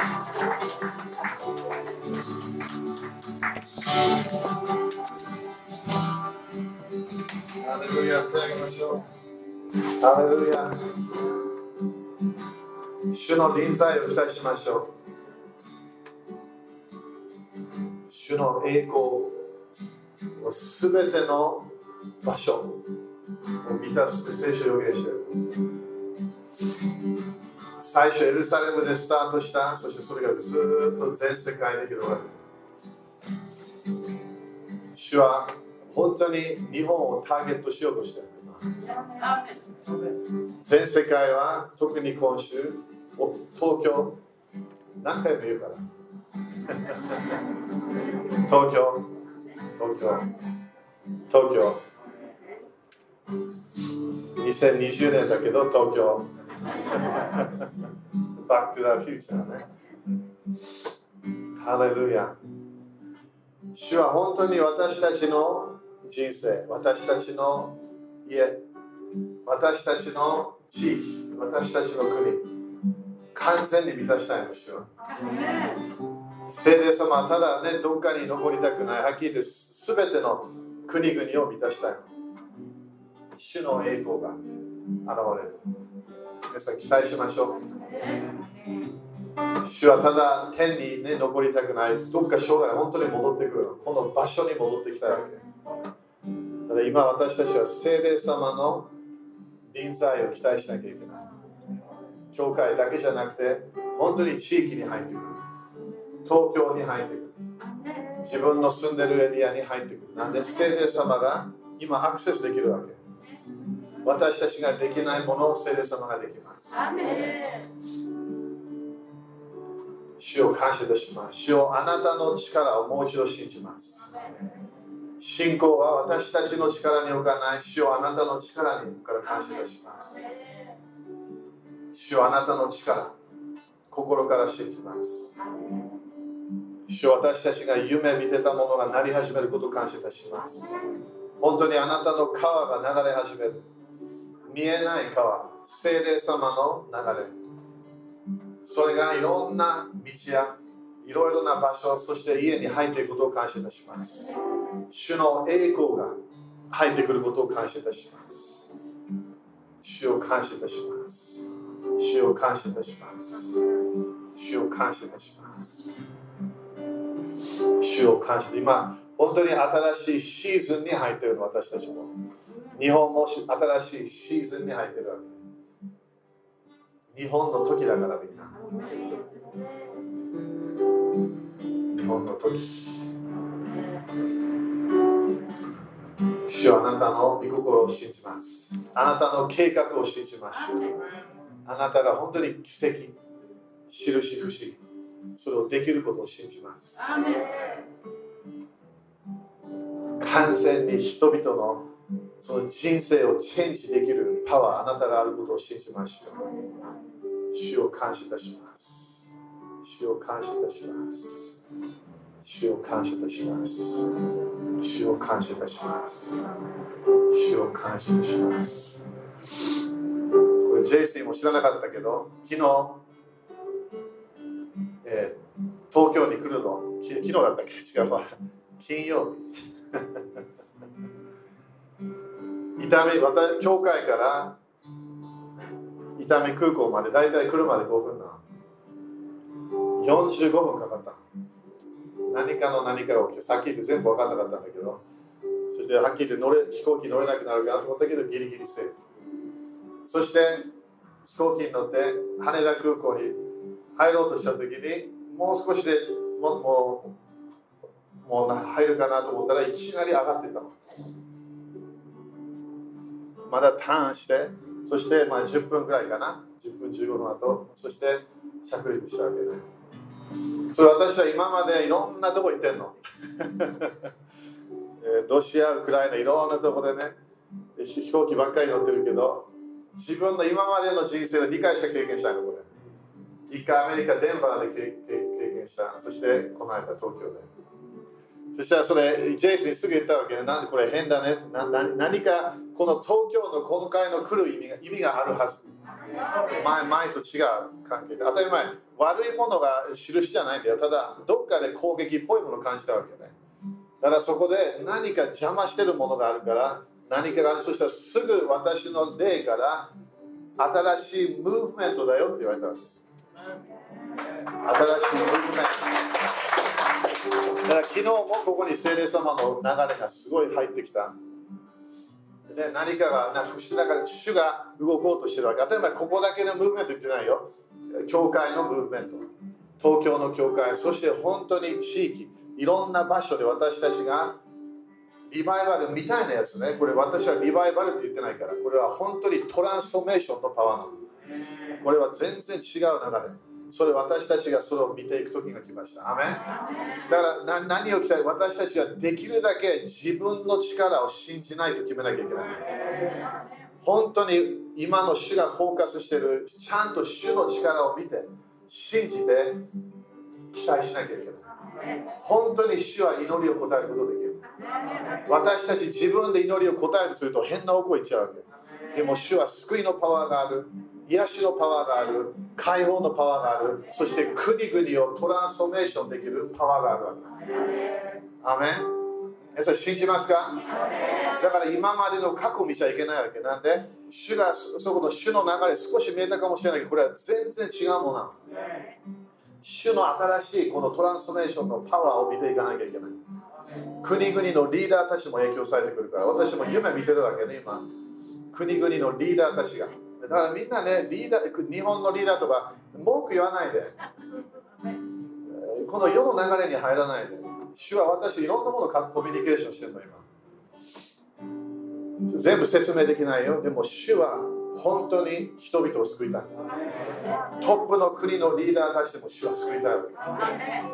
ハレルヤってあげましょう。ハレルヤ。主の臨在を期待しましょう。主の栄光をすべての場所を満たす聖書を予言している。最初エルサレムでスタートした、そしてそれがずっと全世界で広がる。主は本当に日本をターゲットしようとしている。全世界は特に今週、東京、何回も言うから。東京、東京、東京。2020年だけど東京。バックトゥザフューチャーね。ハレルヤ。主は本当に私たちの人生、私たちの家、私たちの地域、私たちの国、完全に満たしたいの、主は。聖霊様はただね、どっかに残りたくない。はっきり言って、すべての国々を満たしたいの。主の栄光が現れる。皆さん期待しましょう。主はただ天に、ね、残りたくない。どっか将来本当に戻ってくる。この場所に戻ってきたいわけ。ただ今私たちは聖霊様の臨在を期待しなきゃいけない。教会だけじゃなくて、本当に地域に入ってくる。東京に入ってくる。自分の住んでるエリアに入ってくる。なんで聖霊様が今アクセスできるわけ。私たちができないものを聖霊様ができます。主を感謝いたします。主をあなたの力をもう一度信じます。信仰は私たちの力に置かない。主をあなたの力にから感謝いたします。主をあなたの力、心から信じます。主を私たちが夢見てたものがなり始めることを感謝いたします。本当にあなたの川が流れ始める。見えない川、精霊様の流れ。それがいろんな道やいろいろな場所、そして家に入っていくことを感謝いたします。主の栄光が入ってくることを感謝いたします。主を感謝いたします。主を感謝いたします。主を感謝いたします。主を感謝今、本当に新しいシーズンに入っているの、私たちも。日本も新しいシーズンに入っているわけ。日本の時だからみんな。日本の時。主はあなたの御心を信じます。あなたの計画を信じましょう。あなたが本当に奇跡、印、不思議、それをできることを信じます。完全に人々のその人生をチェンジできるパワー、あなたがあることを信じましょう。主を感謝いたします。主を感謝いたします。主を感謝いたします。主を感謝いたします。主を感謝いたします。これ、ジェイスンも知らなかったけど、昨日、えー東京に来るの、昨日だったっけ？違うわ。金曜日。伊丹、また教会から伊丹空港までだいたい車で5分な。45分かかった。何かの何かが起きて、さっき言って全部分かんなかったんだけど、そしてはっきり言って乗れ飛行機乗れなくなるかなと思ったけど、ギリギリセーフ。そして飛行機に乗って羽田空港に入ろうとした時に、もう少しでもうもうもう入るかなと思ったらいきなり上がってたの。まだターンして、そしてまあ10分ぐらいかな、10分15分後、そして着陸したわけね。それ私は今までいろんなとこ行ってんの。えーロシア、ウクライナ、いろんなとこでね、飛行機ばっかり乗ってるけど、自分の今までの人生で理解した経験したの、これ。一回アメリカ、デンバーで経験した。そしてこの間、東京で。そしたらそれ、ジェイスにすぐ言ったわけね。なんでこれ変だね？なな何かこの東京のこの会の来る意味が意味があるはず。前前と違う関係で。当たり前。悪いものが印じゃないんだよ。ただどっかで攻撃っぽいものを感じたわけね。だからそこで何か邪魔してるものがあるから何かがある。そしたらすぐ私の霊から新しいムーブメントだよって言われたわけ。新しいムーブメント。だから昨日もここに聖霊様の流れがすごい入ってきた。で何かがな福祉の中で主が動こうとしてるわけ。当たり前ここだけのムーブメント言ってないよ。教会のムーブメント。東京の教会。そして本当に地域。いろんな場所で私たちがリバイバルみたいなやつね。これ私はリバイバルって言ってないから。これは本当にトランスフォーメーションのパワーなの。これは全然違う流れ。それ私たちがそれを見ていく時が来ました。アメだから何を期待私たちはできるだけ自分の力を信じないと決めなきゃいけない。本当に今の主がフォーカスしてるちゃんと主の力を見て信じて期待しなきゃいけない。本当に主は祈りを答えることができる。私たち自分で祈りを答えるすると変な方向行っちゃうわけ。でも主は救いのパワーがある。癒しのパワーがある。解放のパワーがある。そして国々をトランスフォーメーションできるパワーがあるわけ。アメン。皆さん信じますか？だから今までの過去を見ちゃいけないわけ。なんで？主がそこの主の流れ少し見えたかもしれないけどこれは全然違うものなの。主の新しいこのトランスフォーメーションのパワーを見ていかなきゃいけない。国々のリーダーたちも影響されてくるから私も夢見てるわけね今。国々のリーダーたちがだからみんなねリーダー日本のリーダーとか文句言わないで。この世の流れに入らないで。主は私いろんなものコミュニケーションしてるの今。全部説明できないよ。でも主は本当に人々を救いたい。トップの国のリーダーたちでも主は救いたい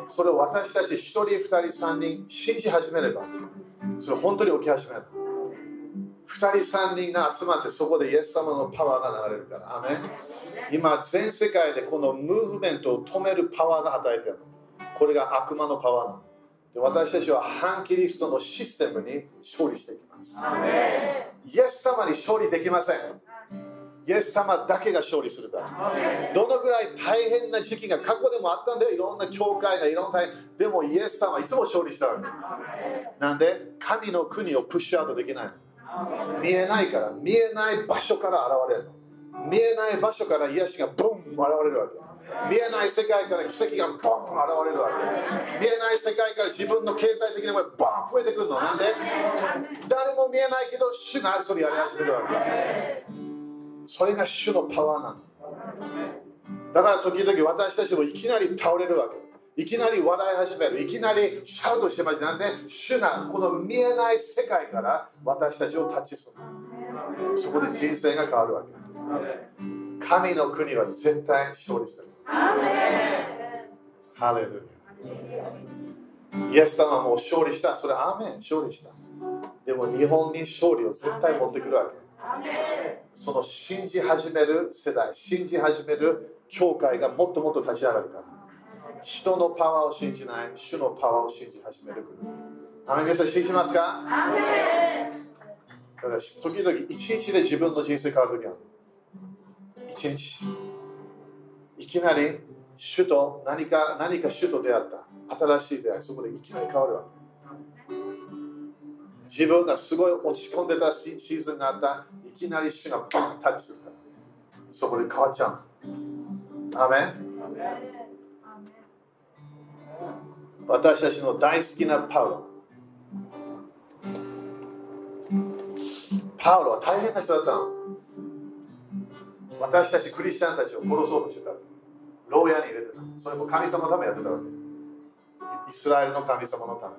それを私たち1人2人3人信じ始めればそれ本当に起き始める。2人3人が集まってそこでイエス様のパワーが流れるからアメ今全世界でこのムーブメントを止めるパワーが働いてるのこれが悪魔のパワーなの私たちは反キリストのシステムに勝利していきます。イエス様に勝利できません。イエス様だけが勝利するから。どのぐらい大変な時期が過去でもあったんだよ。いろんな教会がいろんな大変。でもイエス様はいつも勝利したわけ。なんで神の国をプッシュアウトできない。見えないから、見えない場所から現れる。見えない場所から癒しがボン現れるわけ。見えない世界から奇跡がボン現れるわけ。見えない世界から自分の経済的なものがボン増えてくるの。なんで？誰も見えないけど主がそれやり始めるわけ。それが主のパワーなの。だから時々私たちもいきなり倒れるわけ。いきなり笑い始めるいきなりシャウトしてましたなんで主がこの見えない世界から私たちをタッチするそこで人生が変わるわけ神の国は絶対勝利する。ハレルヤ。イエス様も勝利した。それアーメン、勝利した。でも日本に勝利を絶対持ってくるわけ。その信じ始める世代、信じ始める教会がもっともっと立ち上がるから。人のパワーを信じない、主のパワーを信じ始める。アメリカさん信じますか？だから時々一日で自分の人生変わるときある。一日いきなり主と何か何か主と出会った。新しい出会い。そこでいきなり変わるわけ。自分がすごい落ち込んでたシーズンがあった。いきなり主がバンタッチするから。そこで変わっちゃう。アメン私たちの大好きなパウロ。パウロは大変な人だったの。私たちクリスチャンたちを殺そうとしてた。牢屋に入れてた。それも神様のためやってたわけ。イスラエルの神様のため。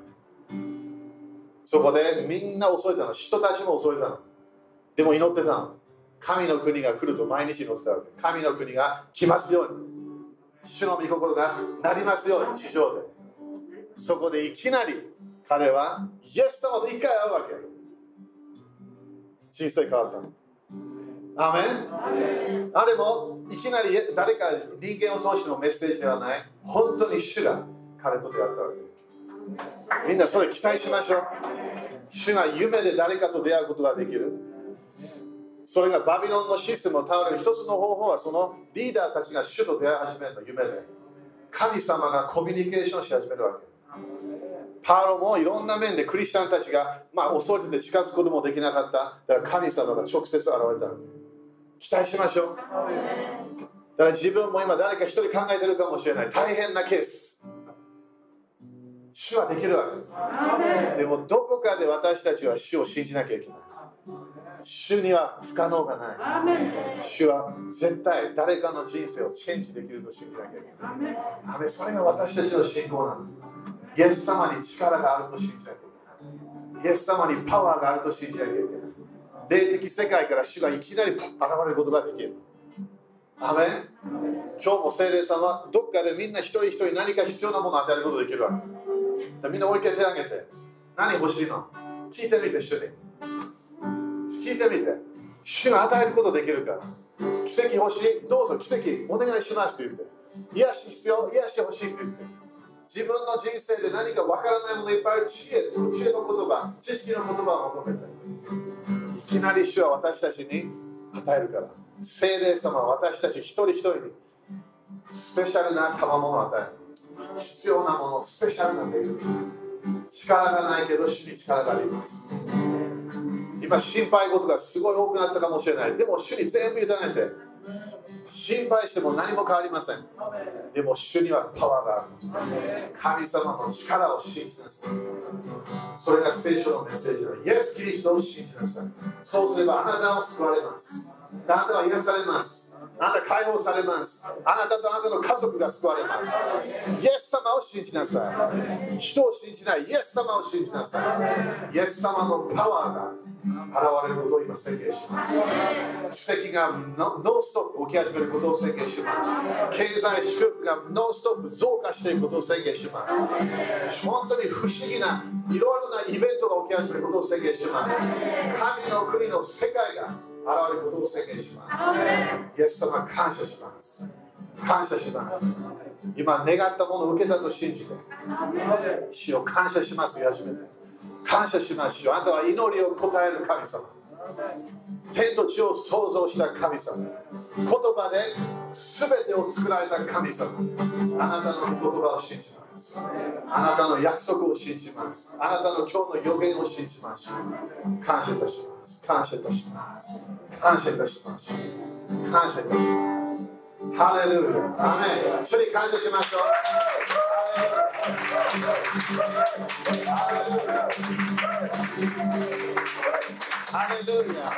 そこでみんな恐れたの。人たちも恐れたの。でも祈ってたの。神の国が来ると毎日祈ってたわけ。神の国が来ますように。主の御心がなりますように。地上で。そこでいきなり彼はイエス様と一回会うわけ人生変わったの。アメン。あれもいきなり誰か人間を通してのメッセージではない。本当に主が彼と出会ったわけみんなそれ期待しましょう。主が夢で誰かと出会うことができる。それがバビロンのシステムを倒れる一つの方法はそのリーダーたちが主と出会い始めるの夢で。神様がコミュニケーションし始めるわけパウロもいろんな面でクリスチャンたちが、まあ、恐れてて近づくこともできなかった。だから神様が直接現れた。わけ期待しましょう。だから自分も今誰か一人考えてるかもしれない。大変なケース。主はできるわけ。でもどこかで私たちは主を信じなきゃいけない。主には不可能がない。主は絶対誰かの人生をチェンジできると信じなきゃいけないそれが私たちの信仰なのイエス様に力があると信じなきゃいけない。イエス様にパワーがあると信じなきゃいけない。霊的世界から主がいきなり現れることができる。アメン。今日も精霊様どっかでみんな一人一人何か必要なものを与えることができるわけ。みんなもう一回手を挙げて。何欲しいの？聞いてみて主に。聞いてみて。主が与えることできるから。奇跡欲しい。どうぞ奇跡お願いしますって言って。癒し必要癒し欲しいって言って。自分の人生で何かわからないものいっぱいある知恵知恵の言葉知識の言葉を求めて。いきなり主は私たちに与えるから。精霊様は私たち一人一人にスペシャルな賜物を与える。必要なものスペシャルな恵み。力がないけど主に力があります。今心配事がすごい多くなったかもしれない。でも主に全部委ねて心配しても何も変わりません。でも主にはパワーがある。神様の力を信じなさい。それが聖書のメッセージのイエス・キリストを信じなさい。そうすればあなたを救われます。あなたは癒されます。あなた解放されます。あなたとあなたの家族が救われます。イエス様を信じなさい。人を信じないイエス様を信じなさい。イエス様のパワーが現れることを今宣言します。奇跡がノンストップ起き始めることを宣言します。経済祝福がノンストップ増加していくことを宣言します。本当に不思議ないろいろなイベントが起き始めることを宣言します。神の国の世界が現れることを宣言します。イエス様感謝します。感謝します。今願ったものを受けたと信じて、主を感謝しますと言い始めて、感謝しますよ。あなたは祈りを答える神様。天と地を創造した神様。言葉で全てを作られた神様。あなたの言葉を信じます。あなたの約束を信じます。あなたの今日の予言を信じましょう。感謝いたします。感謝いたします。感謝いたします。感謝いたします。ハレルヤ。アメン。一緒に感謝しましょう。ハレルヤ。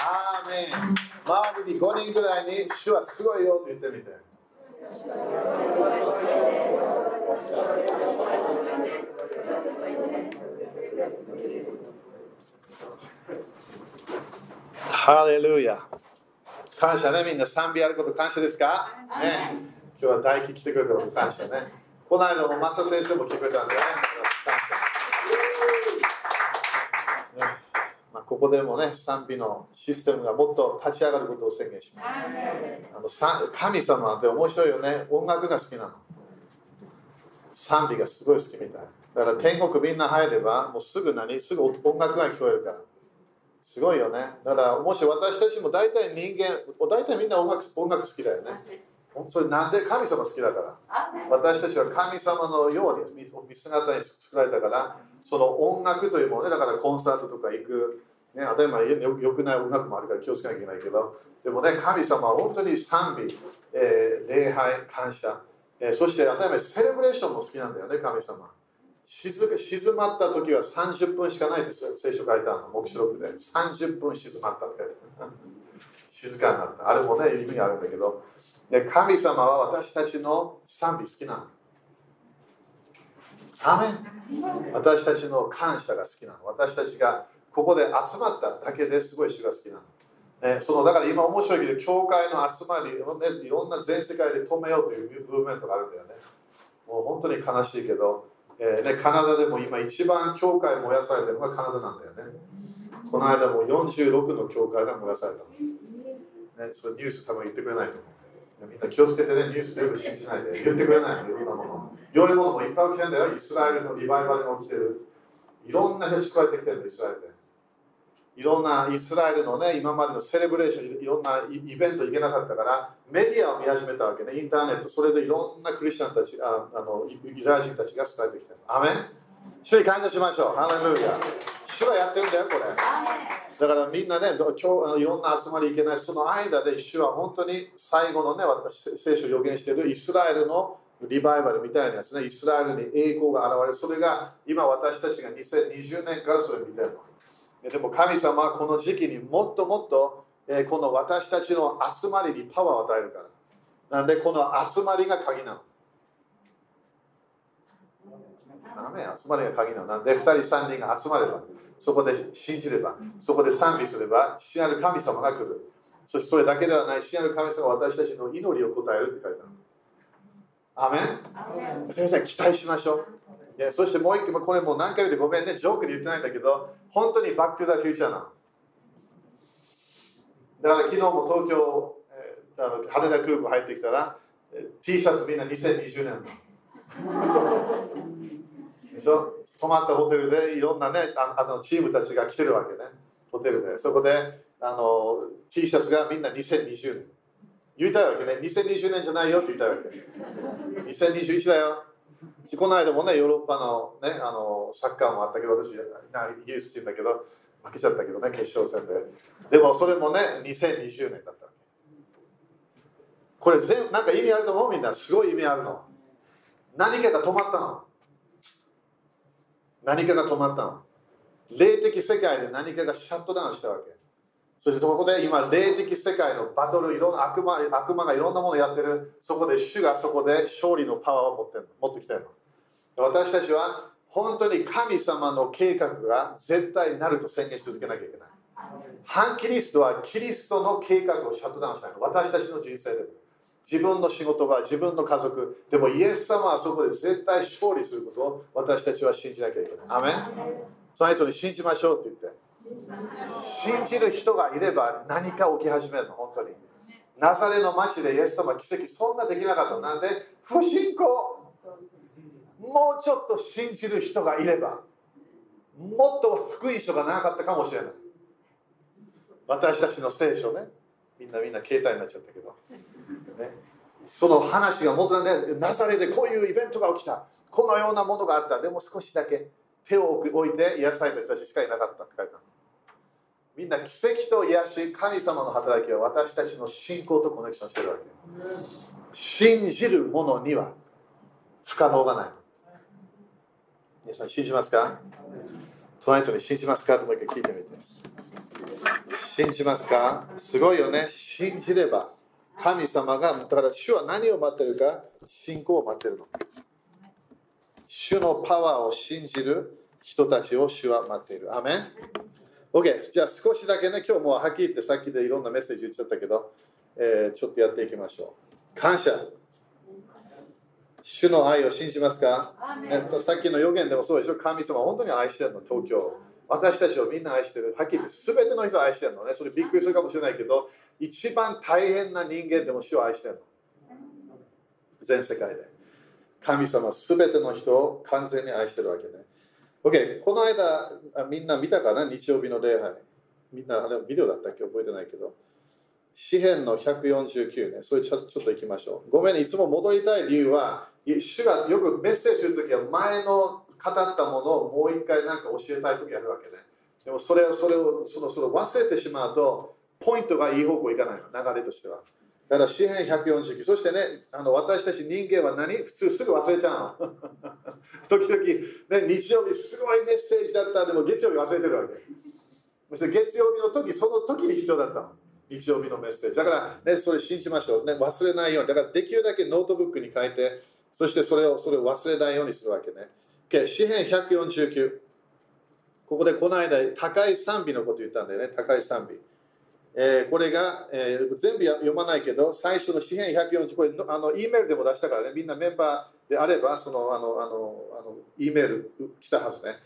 アーメン。周りに5人ぐらいに主はすごいよと言ってみて。ハレルヤ感謝ね、みんな賛美あること感謝ですか？ね。今日は大輝来てくれたこと感謝ね。この間もマサ先生も来てくれたんでね。感謝。ねまあ、ここでもね、賛美のシステムがもっと立ち上がることを宣言します。あの神様って面白いよね。音楽が好きなの。賛美がすごい好きみたい。だから天国みんな入れば、もうすぐ何？すぐ音楽が聞こえるから。すごいよね。だからもし私たちも大体人間、大体みんな音楽音楽好きだよね。それなんで神様好きだから。私たちは神様のように見姿に作られたから、その音楽というものね、だからコンサートとか行く、ね、当たり前よよくない音楽もあるから気をつけなきゃいけないけど、でもね、神様は本当に賛美、えー、礼拝、感謝、えー、そして当たり前セレブレーションも好きなんだよね、神様。静静まった時は30分しかないですよ聖書書いてあるの、黙示録で。30分静まったって。静かになった。あれもね、意味あるんだけど、で神様は私たちの賛美好きなの。アメ私たちの感謝が好きなの。私たちがここで集まっただけですごい主が好きなの。えそのだから今面白いけど、教会の集まり、いろんな全世界で止めようというムーブメントがあるんだよね。もう本当に悲しいけど、えー、ね、カナダでも今一番教会燃やされてるのがカナダなんだよね。この間も46の教会が燃やされたの。ね、それニュース多分言ってくれないと思う。みんな気をつけてね、ニュース全部信じないで言ってくれないの、いろんなもの。良いものもいっぱい起きてるんだよ。イスラエルのリバイバルが起きてる。いろんな人救われてきてるのイスラエルで。いろんなイスラエルのね、今までのセレブレーション、いろんなイベント行けなかったから、メディアを見始めたわけね、インターネット、それでいろんなクリスチャンたち、ああのユダヤ人たちが伝えてきてる。アメン主に感謝しましょう。ハレルヤ。主はやってるんだよ、これ。だからみんなね、今日いろんな集まり行けない、その間で主は本当に最後のね、私、聖書を予言しているイスラエルのリバイバルみたいなやつね、イスラエルに栄光が現れる。それが今私たちが2020年からそれを見てるの。でも神様はこの時期にもっともっと、えこの私たちの集まりにパワーを与えるから。なんでこの集まりが鍵なの？ダメ集まりが鍵なの。なんで2人3人が集まれば、そこで信じれば、そこで賛美すれば、父なる神様が来る。そしてそれだけではない、父なる神様が私たちの祈りを答えるって書いてある。アメン？先生、期待しましょう。いやそしてもう一回、これもう何回言ってごめんね、ジョークで言ってないんだけど、本当にバックトゥザフューチャーなの。だから昨日も東京、えー、あの羽田空港入ってきたら、T シャツみんな2020年の。でしょ？泊まったホテルでいろんなねああのチームたちが来てるわけね。ホテルで。そこであの T シャツがみんな2020年。言いたいわけね。2020年じゃないよって言いたいわけ。2021だよ。この間もねヨーロッパの,、ね、あのサッカーもあったけど私イギリスって言うんだけど負けちゃったけどね決勝戦で。でもそれもね2020年だったこれ全なんか意味あると思う？みんな。すごい意味あるの。何かが止まったの。何かが止まったの。霊的世界で何かがシャットダウンしたわけ。そしてそこで今、霊的世界のバトル、いろんな悪魔悪魔がいろんなものをやってる、そこで主がそこで勝利のパワーを持ってる持ってきてるの。私たちは本当に神様の計画が絶対になると宣言し続けなきゃいけない。反キリストはキリストの計画をシャットダウンしたの。私たちの人生で。自分の仕事場、自分の家族、でもイエス様はそこで絶対勝利することを私たちは信じなきゃいけない。アメンその人に信じましょうって言って。信じる人がいれば何か起き始めるの、本当に。ナザレの町でイエス様奇跡そんなできなかった。なんで不信仰。もうちょっと信じる人がいれば、もっと福音書がなかったかもしれない。私たちの聖書ね。みんなみんな携帯になっちゃったけど。ね、その話が元なんで、ナザレでこういうイベントが起きた。このようなものがあった。でも少しだけ手を置いて癒された人たちしかいなかったって書いてある。みんな奇跡と癒し、神様の働きは私たちの信仰とコネクションしてるわけ。信じる者には不可能がない。皆さん信じますか？隣人に信じますか？ともう一回聞いてみて。信じますか？すごいよね。信じれば神様が、だから主は何を待ってるか？信仰を待ってるの。主のパワーを信じる人たちを主は待っている。アメン ?OK。じゃあ少しだけね、今日もはっきり言ってさっきでいろんなメッセージ言っちゃったけど、えー、ちょっとやっていきましょう。感謝。主の愛を信じますか、ね、さっきの予言でもそうでしょ？神様本当に愛してるの、東京。私たちをみんな愛してる。はっきり言って全ての人を愛してるのね。それびっくりするかもしれないけど、一番大変な人間でも主を愛してるの。全世界で。神様すべての人を完全に愛してるわけね。OK、この間、みんな見たかな？日曜日の礼拝。みんなあれビデオだったっけ？覚えてないけど。詩篇の149ね。それちょちょっと行きましょう。ごめんね、いつも戻りたい理由は、主がよくメッセージするときは前の語ったものをもう一回なんか教えたいときあるわけね。でもそれをそれをそのそれを忘れてしまうと、ポイントがいい方向いかないの、流れとしては。だから詩篇149。そしてね、あの私たち人間は何？普通すぐ忘れちゃうの。時々、ね、日曜日すごいメッセージだった。でも月曜日忘れてるわけ。そして月曜日の時、その時に必要だったの。日曜日のメッセージ。だから、ね、それ信じましょう。ね、忘れないように。だからできるだけノートブックに書いて、そしてそれをそれを忘れないようにするわけね。Okay、詩篇149。ここでこの間、高い賛美のこと言ったんだよね。高い賛美。えー、これが、えー、全部読まないけど、最初の詩篇140、これあの、E メールでも出したからね、みんなメンバーであれば、その、あの、あの、あの E メール来たはずね。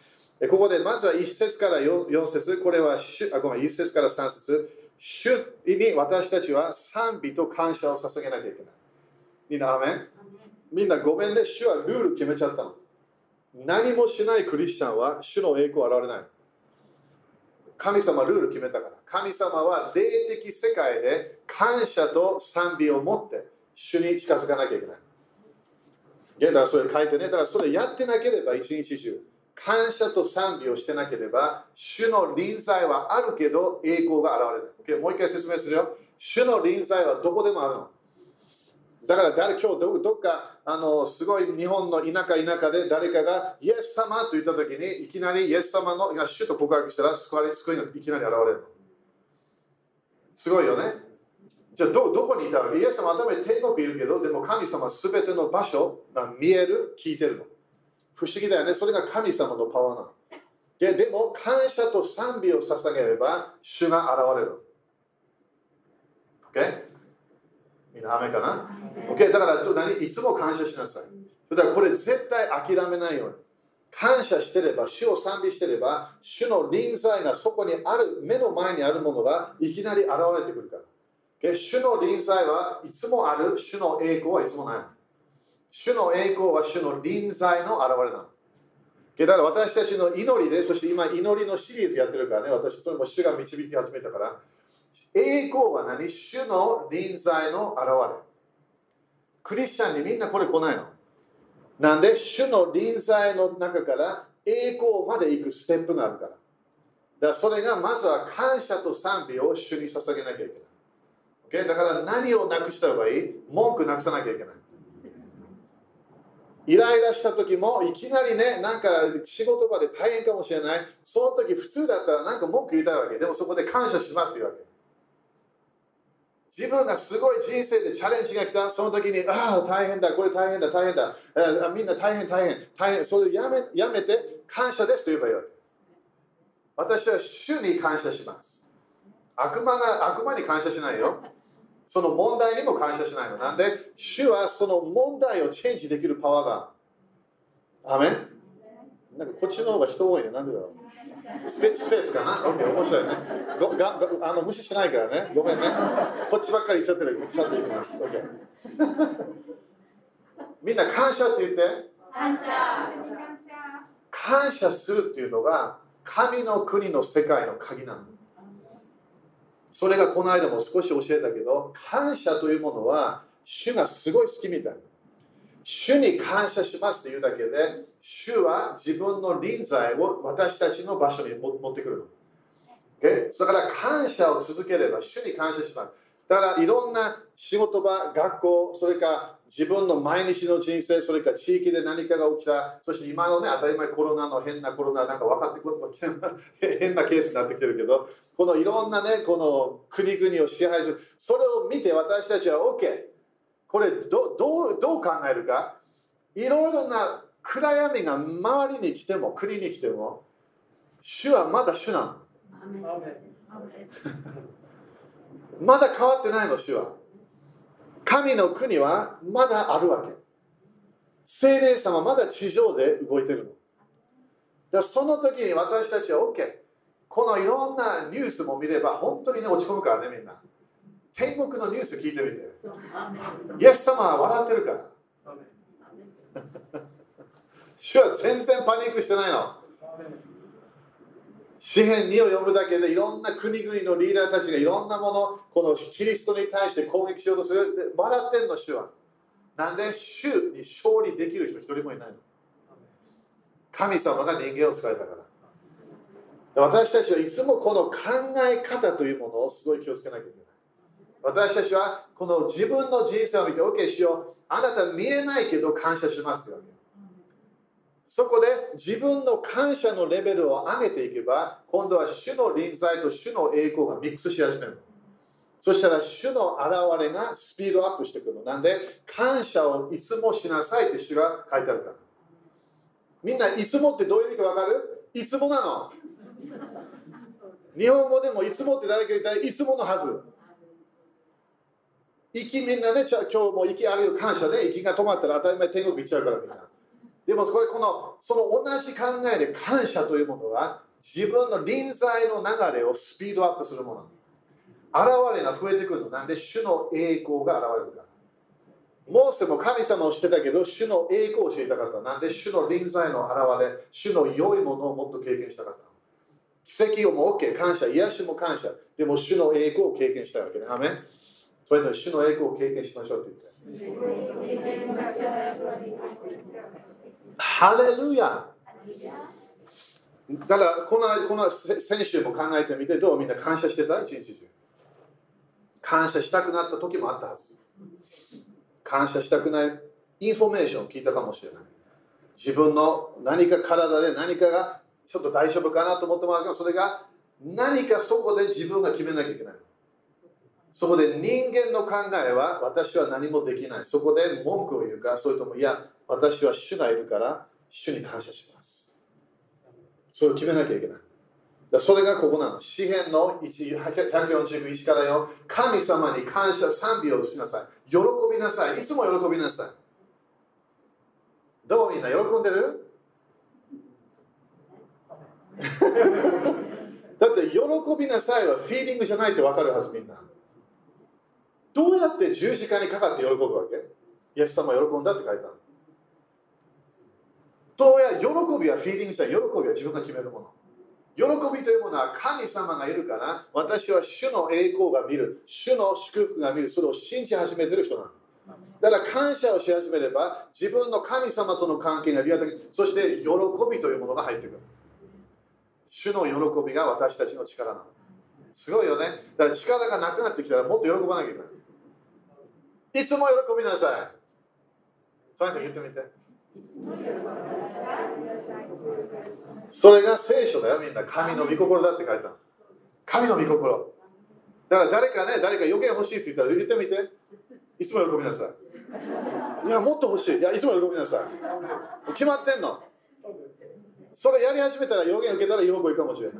ここでまずは1節から 4, 4節、これはあごめん1節から3節、主に私たちは賛美と感謝を捧げなきゃいけない。みんな、アメンみんなごめんね、主はルール決めちゃったの。何もしないクリスチャンは主の栄光を現れない。神様ルール決めたから。神様は霊的世界で感謝と賛美を持って主に近づかなきゃいけない。だからそれ書いてね、だからそれやってなければ一日中、感謝と賛美をしてなければ、主の臨在はあるけど栄光が現れない。Okay? もう一回説明するよ。主の臨在はどこでもあるの。だから誰今日どどっかあのすごい日本の田舎田舎で誰かがイエス様と言った時にいきなりイエス様のが主と告白したら救われ救いがいきなり現れるの。すごいよね。じゃあどどこにいた？わけイエス様頭に天国いるけどでも神様すべての場所が見える聞いてるの。不思議だよね。それが神様のパワーなの。ででも感謝と賛美を捧げれば主が現れる。OK? みんな？雨かな、?OK? だから何？いつも感謝しなさい。だからこれ絶対諦めないように。感謝してれば、主を賛美してれば、主の臨在がそこにある、目の前にあるものがいきなり現れてくるから。主の臨在はいつもある、主の栄光はいつもない。主の栄光は主の臨在の現れなの。だから私たちの祈りで、そして今祈りのシリーズやってるからね、私それも主が導き始めたから、栄光は何？主の臨在の現れ。クリスチャンにみんなこれ来ないの？なんで主の臨在の中から栄光まで行くステップがあるから。だからそれがまずは感謝と賛美を主に捧げなきゃいけない。Okay? だから何をなくした方がいい？文句なくさなきゃいけない。イライラした時もいきなりね、なんか仕事場で大変かもしれない。その時普通だったらなんか文句言いたいわけ。でもそこで感謝しますって言うわけ。自分がすごい人生でチャレンジが来た、その時に、ああ、大変だ、これ大変だ、大変だ、えみんな大変、大変、大変、それやめやめて、感謝ですと言えばいい。私は主に感謝します。悪魔が悪魔に感謝しないよ。その問題にも感謝しないの。なんで、主はその問題をチェンジできるパワーが。アメン？なんかこっちの方が人多いね。なんでだろうスペスペースかな ?OK、面白いね。ごがあの無視しないからね。ごめんね。こっちばっかり言っちゃってる。ちゃんと言います。OK。みんな感謝って言って。感謝。感謝するっていうのが神の国の世界の鍵なの。それがこの間も少し教えたけど、感謝というものは主がすごい好きみたい。主に感謝しますというだけで、主は自分の臨在を私たちの場所に持ってくるの。o だから感謝を続ければ主に感謝します。だからいろんな仕事場、学校、それから自分の毎日の人生、それから地域で何かが起きた、そして今のね、当たり前コロナの変なコロナなんか分かってくる、変なケースになってきてるけど、このいろんなね、この国々を支配する、それを見て私たちは OK。これどどうどう考えるか？いろいろな暗闇が周りに来ても国に来ても主はまだ主なの。まだ変わってないの主は。神の国はまだあるわけ。精霊様まだ地上で動いてるの。その時に私たちは OK このいろんなニュースも見れば本当にね落ち込むからねみんな天国のニュース聞いてみて。イエス様は笑ってるから。主は全然パニックしてないの。詩篇2を読むだけでいろんな国々のリーダーたちがいろんなもの、このキリストに対して攻撃しようとする。笑ってんの、主は。なんで主に勝利できる人一人もいないの。神様が人間を使えたから。私たちはいつもこの考え方というものをすごい気をつけなきゃいけない。私たちはこの自分の人生を見て、OK しよう。あなた見えないけど感謝しますってわけ。そこで自分の感謝のレベルを上げていけば、今度は主の臨在と主の栄光がミックスし始める。そしたら主の現れがスピードアップしてくる。なんで、感謝をいつもしなさいって主が書いてあるから。みんないつもってどういう意味かわかる？いつもなの。日本語でもいつもって誰か言ったらいつものはず。息みんなね、今日も息あるよ感謝で、息が止まったら当たり前天国行っちゃうからみんな。でもこれこのその同じ考えで感謝というものは自分の臨在の流れをスピードアップするもの。現れが増えてくるの。なんで主の栄光が現れるから。モーセも神様をしてたけど、主の栄光を知りたかった。なんで主の臨在の現れ、主の良いものをもっと経験したかった。奇跡をも OK、感謝、癒しも感謝。でも主の栄光を経験したいわけね。アメンそれと主の栄光を経験しましょうと言って。ハレルヤだからこのこの先週も考えてみて、どうみんな感謝してた？一日中。感謝したくなった時もあったはず。感謝したくないインフォメーションを聞いたかもしれない。自分の何か体で何かがちょっと大丈夫かなと思ってもらうけど、それが何かそこで自分が決めなきゃいけない。そこで人間の考えは私は何もできない。そこで文句を言うか、それともいや、私は主がいるから主に感謝します。それを決めなきゃいけない。それがここなの。詩篇の141から4、神様に感謝、賛美をしなさい。喜びなさい。いつも喜びなさい。どうみんな喜んでる？だって喜びなさいはフィーリングじゃないって分かるはずみんな。どうやって十字架にかかって喜ぶわけ？イエス様喜んだって書いてある。どうや喜びはフィーリングした喜びは自分が決めるもの。喜びというものは神様がいるから私は主の栄光が見る、主の祝福が見る、それを信じ始めてる人なの。だから感謝をし始めれば自分の神様との関係がリアル的そして喜びというものが入ってくる。主の喜びが私たちの力なの。すごいよね。だから力がなくなってきたらもっと喜ばなきゃいけない。いつも喜びなさい。それ言ってみて。それが聖書だよ、みんな。神の御心だって書いた神の御心。だから誰かね、誰か予言欲しいって言ったら言ってみて。いつも喜びなさい。いや、もっと欲しい。いや、いつも喜びなさい。決まってんの。それやり始めたら予言受けたら喜ぶかもしれない。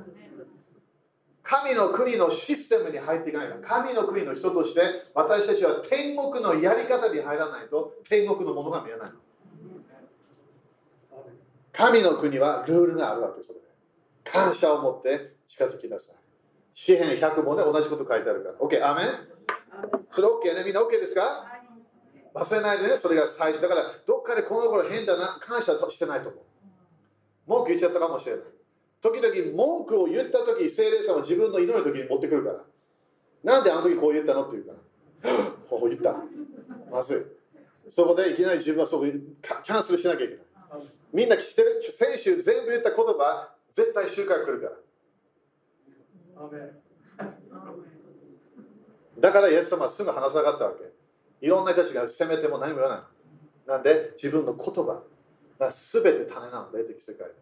神の国のシステムに入っていかないから神の国の人として私たちは天国のやり方に入らないと天国のものが見えないの。神の国はルールがあるわけそれで。感謝を持って近づきなさい。詩篇100もね、同じこと書いてあるから。OK、アメン？それ OK ねみんな OK ですか？忘れないでね、それが最初。だから、どっかでこの頃変だな、感謝してないと思う。文句言っちゃったかもしれない。時々文句を言った時、精霊さんは自分の祈る時に持ってくるから。なんであの時こう言ったのって言うから。こう言った。まずい。そこでいきなり自分はそこにキャンセルしなきゃいけない。みんな来てる？先週全部言った言葉、絶対収穫来るから。だからイエス様はすぐ話さなかったわけ。いろんな人たちが責めても何も言わない。なんで？自分の言葉が全て種なの、霊的世界で。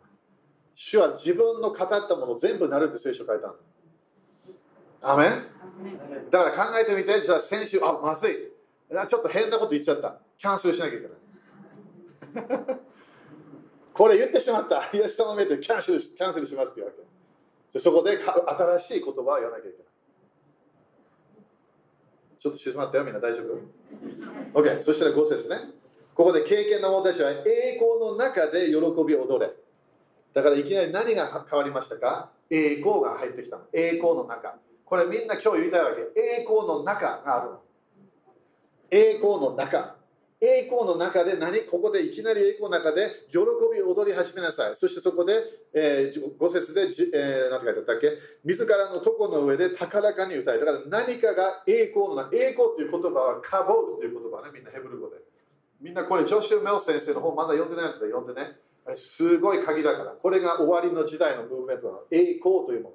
主は自分の語ったもの全部なるって聖書書いたんだ。アメンだから考えてみて、じゃあ先週、あ、まずい。ちょっと変なこと言っちゃった。キャンセルしなきゃいけない。これ言ってしまった。イエス様の目でキャンセルキャンセルしますって言うわけ。そこで新しい言葉を言わなきゃいけない。ちょっと静まったよ、みんな大丈夫 ?OK、そしたら5節ね。ここで経験の者たちは栄光の中で喜び踊れ。だからいきなり何が変わりましたか？栄光が入ってきたの栄光の中。これみんな今日言いたいわけ。栄光の中があるの。栄光の中。栄光の中で何？ここでいきなり栄光の中で喜び踊り始めなさい。そしてそこで、えー、5節で、えー、何て書いてあったっけ？自らの床の上で高らかに歌い。だから何かが栄光の栄光という言葉はカボーという言葉ね、みんなヘブル語で。みんなこれ、ジョシュ・メル先生の本まだ読んでないので読んでね。すごい鍵だから。これが終わりの時代のムーブメントの栄光というもの。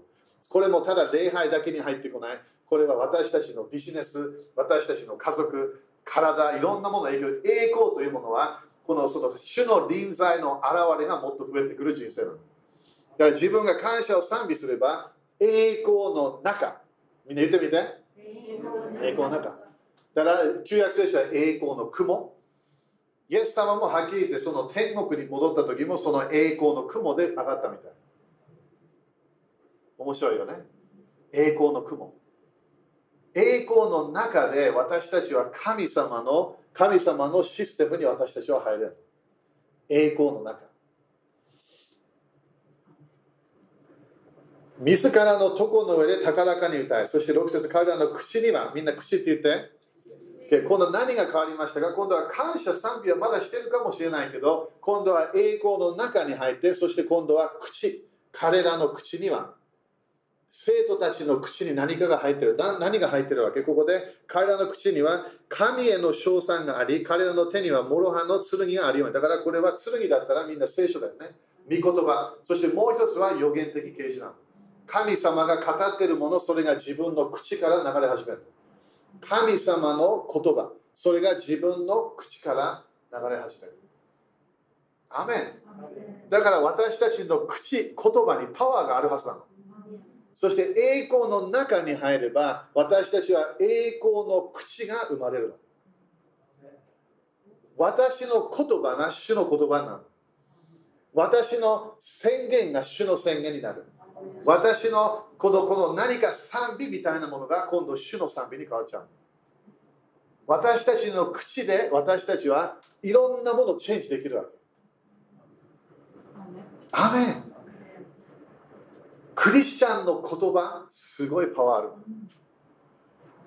これもただ礼拝だけに入ってこない。これは私たちのビジネス、私たちの家族、体、いろんなものの影響栄光というものは、このその主の臨在の現れがもっと増えてくる人生なの。だから自分が感謝を賛美すれば、栄光の中。みんな言ってみて。栄光の中。だから、旧約聖書は栄光の雲。イエス様もはっきり言って、その天国に戻った時も、その栄光の雲で上がったみたい。面白いよね。栄光の雲。栄光の中で私たちは神様の神様のシステムに私たちは入れる。栄光の中。自らの床の上で高らかに歌い、そして6節彼らの口には、みんな口って言って、で今度は何が変わりましたか？今度は感謝賛美はまだしてるかもしれないけど、今度は栄光の中に入って、そして今度は口、彼らの口には生徒たちの口に何かが入ってる。何が入ってるわけ？ここで彼らの口には神への称賛があり、彼らの手には諸刃の剣があるように。だからこれは剣だったらみんな聖書だよね。御言葉。そしてもう一つは予言的啓示なの。神様が語ってるもの、それが自分の口から流れ始める。神様の言葉、それが自分の口から流れ始める。アメン。だから私たちの口、言葉にパワーがあるはずなの。そして栄光の中に入れば、私たちは栄光の口が生まれるの。私の言葉が主の言葉なの。私の宣言が主の宣言になる。私のこのこの何か賛美みたいなものが今度主の賛美に変わっちゃう。私たちの口で私たちはいろんなものをチェンジできるわけ。アメンクリスチャンの言葉すごいパワーある。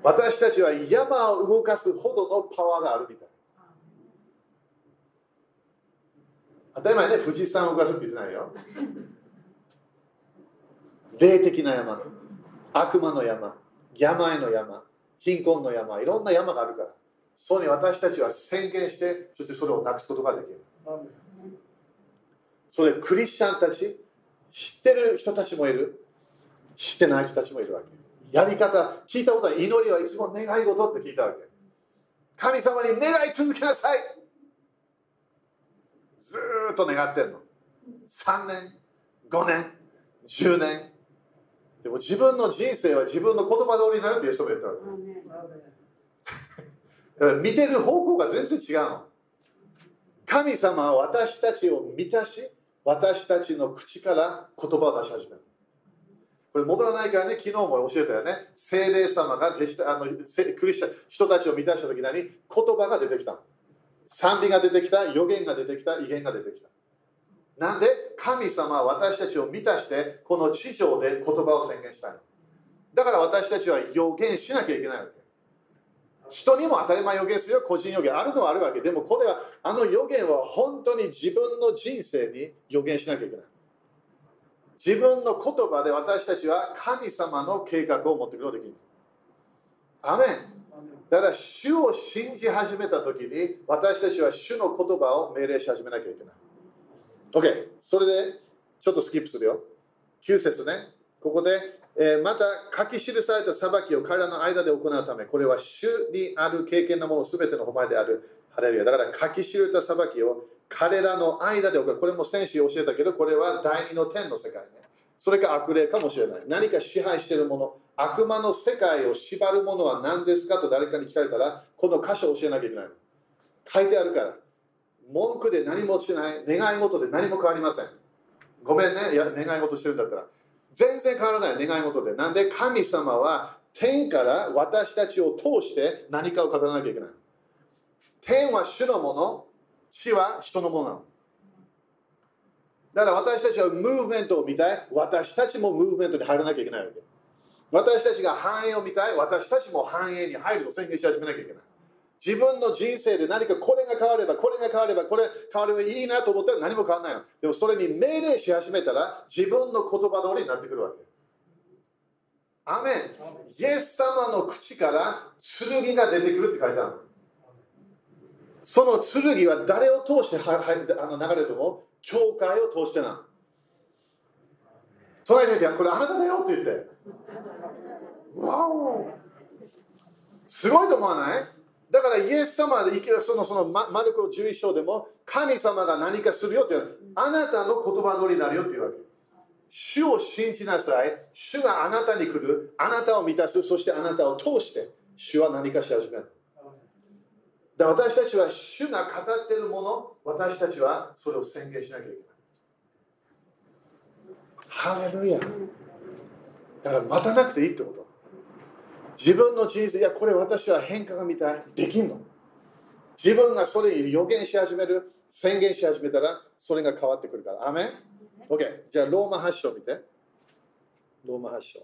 私たちは山を動かすほどのパワーがあるみたい。当たり前ね、富士山を動かすって言ってないよ。霊的な山、悪魔の山、病の山、貧困の山、いろんな山があるから、そこに私たちは宣言して、そしてそれをなくすことができる。それクリスチャンたち、知ってる人たちもいる、知ってない人たちもいるわけ。やり方、聞いたことは祈りはいつも願い事って聞いたわけ。神様に願い続けなさい。ずっと願ってんの。3年、5年、10年、でも自分の人生は自分の言葉通りになるってイエス様言ったわけ。だから見てる方向が全然違うの。神様は私たちを満たし、私たちの口から言葉を出し始める。これ戻らないからね、昨日も教えたよね。精霊様が弟子あのクリスチャン人たちを満たした時何言葉が出てきた。賛美が出てきた、予言が出てきた、威厳が出てきた。なんで神様は私たちを満たしてこの地上で言葉を宣言したいだから私たちは予言しなきゃいけないわけ。人にも当たり前予言するよ。個人予言あるのはあるわけ。でもこれはあの予言は本当に自分の人生に予言しなきゃいけない。自分の言葉で私たちは神様の計画を持ってくることができる。アメン。だから主を信じ始めた時に私たちは主の言葉を命令し始めなきゃいけない。OK、それでちょっとスキップするよ。9節ね。ここで、えー、また書き記された裁きを彼らの間で行うため、これは主にある経験なものすべての誉れである。ハレルヤだから書き記れた裁きを彼らの間で行う。これも先週教えたけど、これは第二の天の世界ね。それか悪霊かもしれない。何か支配しているもの、悪魔の世界を縛るものは何ですかと誰かに聞かれたら、この箇所を教えなきゃいけない。書いてあるから。文句で何もしない、願い事で何も変わりません。ごめんね、いや願い事してるんだったら。全然変わらない願い事で。なんで神様は天から私たちを通して何かを語らなきゃいけない。天は主のもの、地は人のものなの。だから私たちはムーブメントを見たい。私たちもムーブメントに入らなきゃいけないわけ。私たちが繁栄を見たい。私たちも繁栄に入ると宣言し始めなきゃいけない。自分の人生で何かこれが変われば、これが変われば、これ変わればいいなと思ったら何も変わらないの。でもそれに命令し始めたら自分の言葉通りになってくるわけ。アメン。イエス様の口から剣が出てくるって書いてあるその剣は誰を通してはあの流れるとも教会を通してな。隣人にこれあなただよって言って。わおすごいと思わない？だからイエス様でそのそのマルコ11章でも神様が何かするよって言うあなたの言葉通りになるよっていうわけ。主を信じなさい。主があなたに来る。あなたを満たす。そしてあなたを通して主は何かし始める。だ私たちは主が語っているもの、私たちはそれを宣言しなきゃいけない。ハレルヤ。だから待たなくていいってこと。自分の人生、いや、これ私は変化が見たい。できんの。自分がそれに予言し始める、宣言し始めたら、それが変わってくるから。アメン ?OK。じゃあ、ローマ発祥見て。ローマ発祥。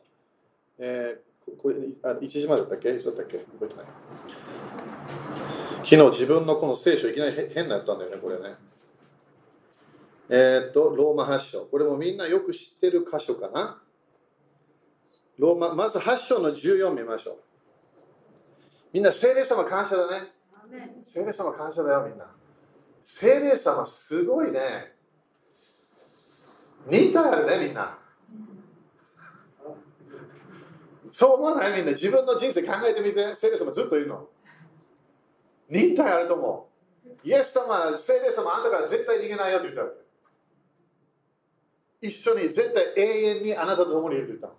えー、これあ1時までだったっけ？いつだったっけ？覚えてない。昨日自分のこの聖書いきなり変なやったんだよね、これね。えー、っと、ローマ発祥。これもみんなよく知ってる箇所かな？ローマまず8章の14見ましょう。みんな聖霊様感謝だね。聖霊様感謝だよみんな。聖霊様すごいね。忍耐あるねみんな。そう思わない？みんな自分の人生考えてみて。聖霊様ずっといるの。忍耐あると思う。イエス様、聖霊様あんたから絶対逃げないよって言ったわけ。一緒に絶対永遠にあなたと共にいるって言ったの。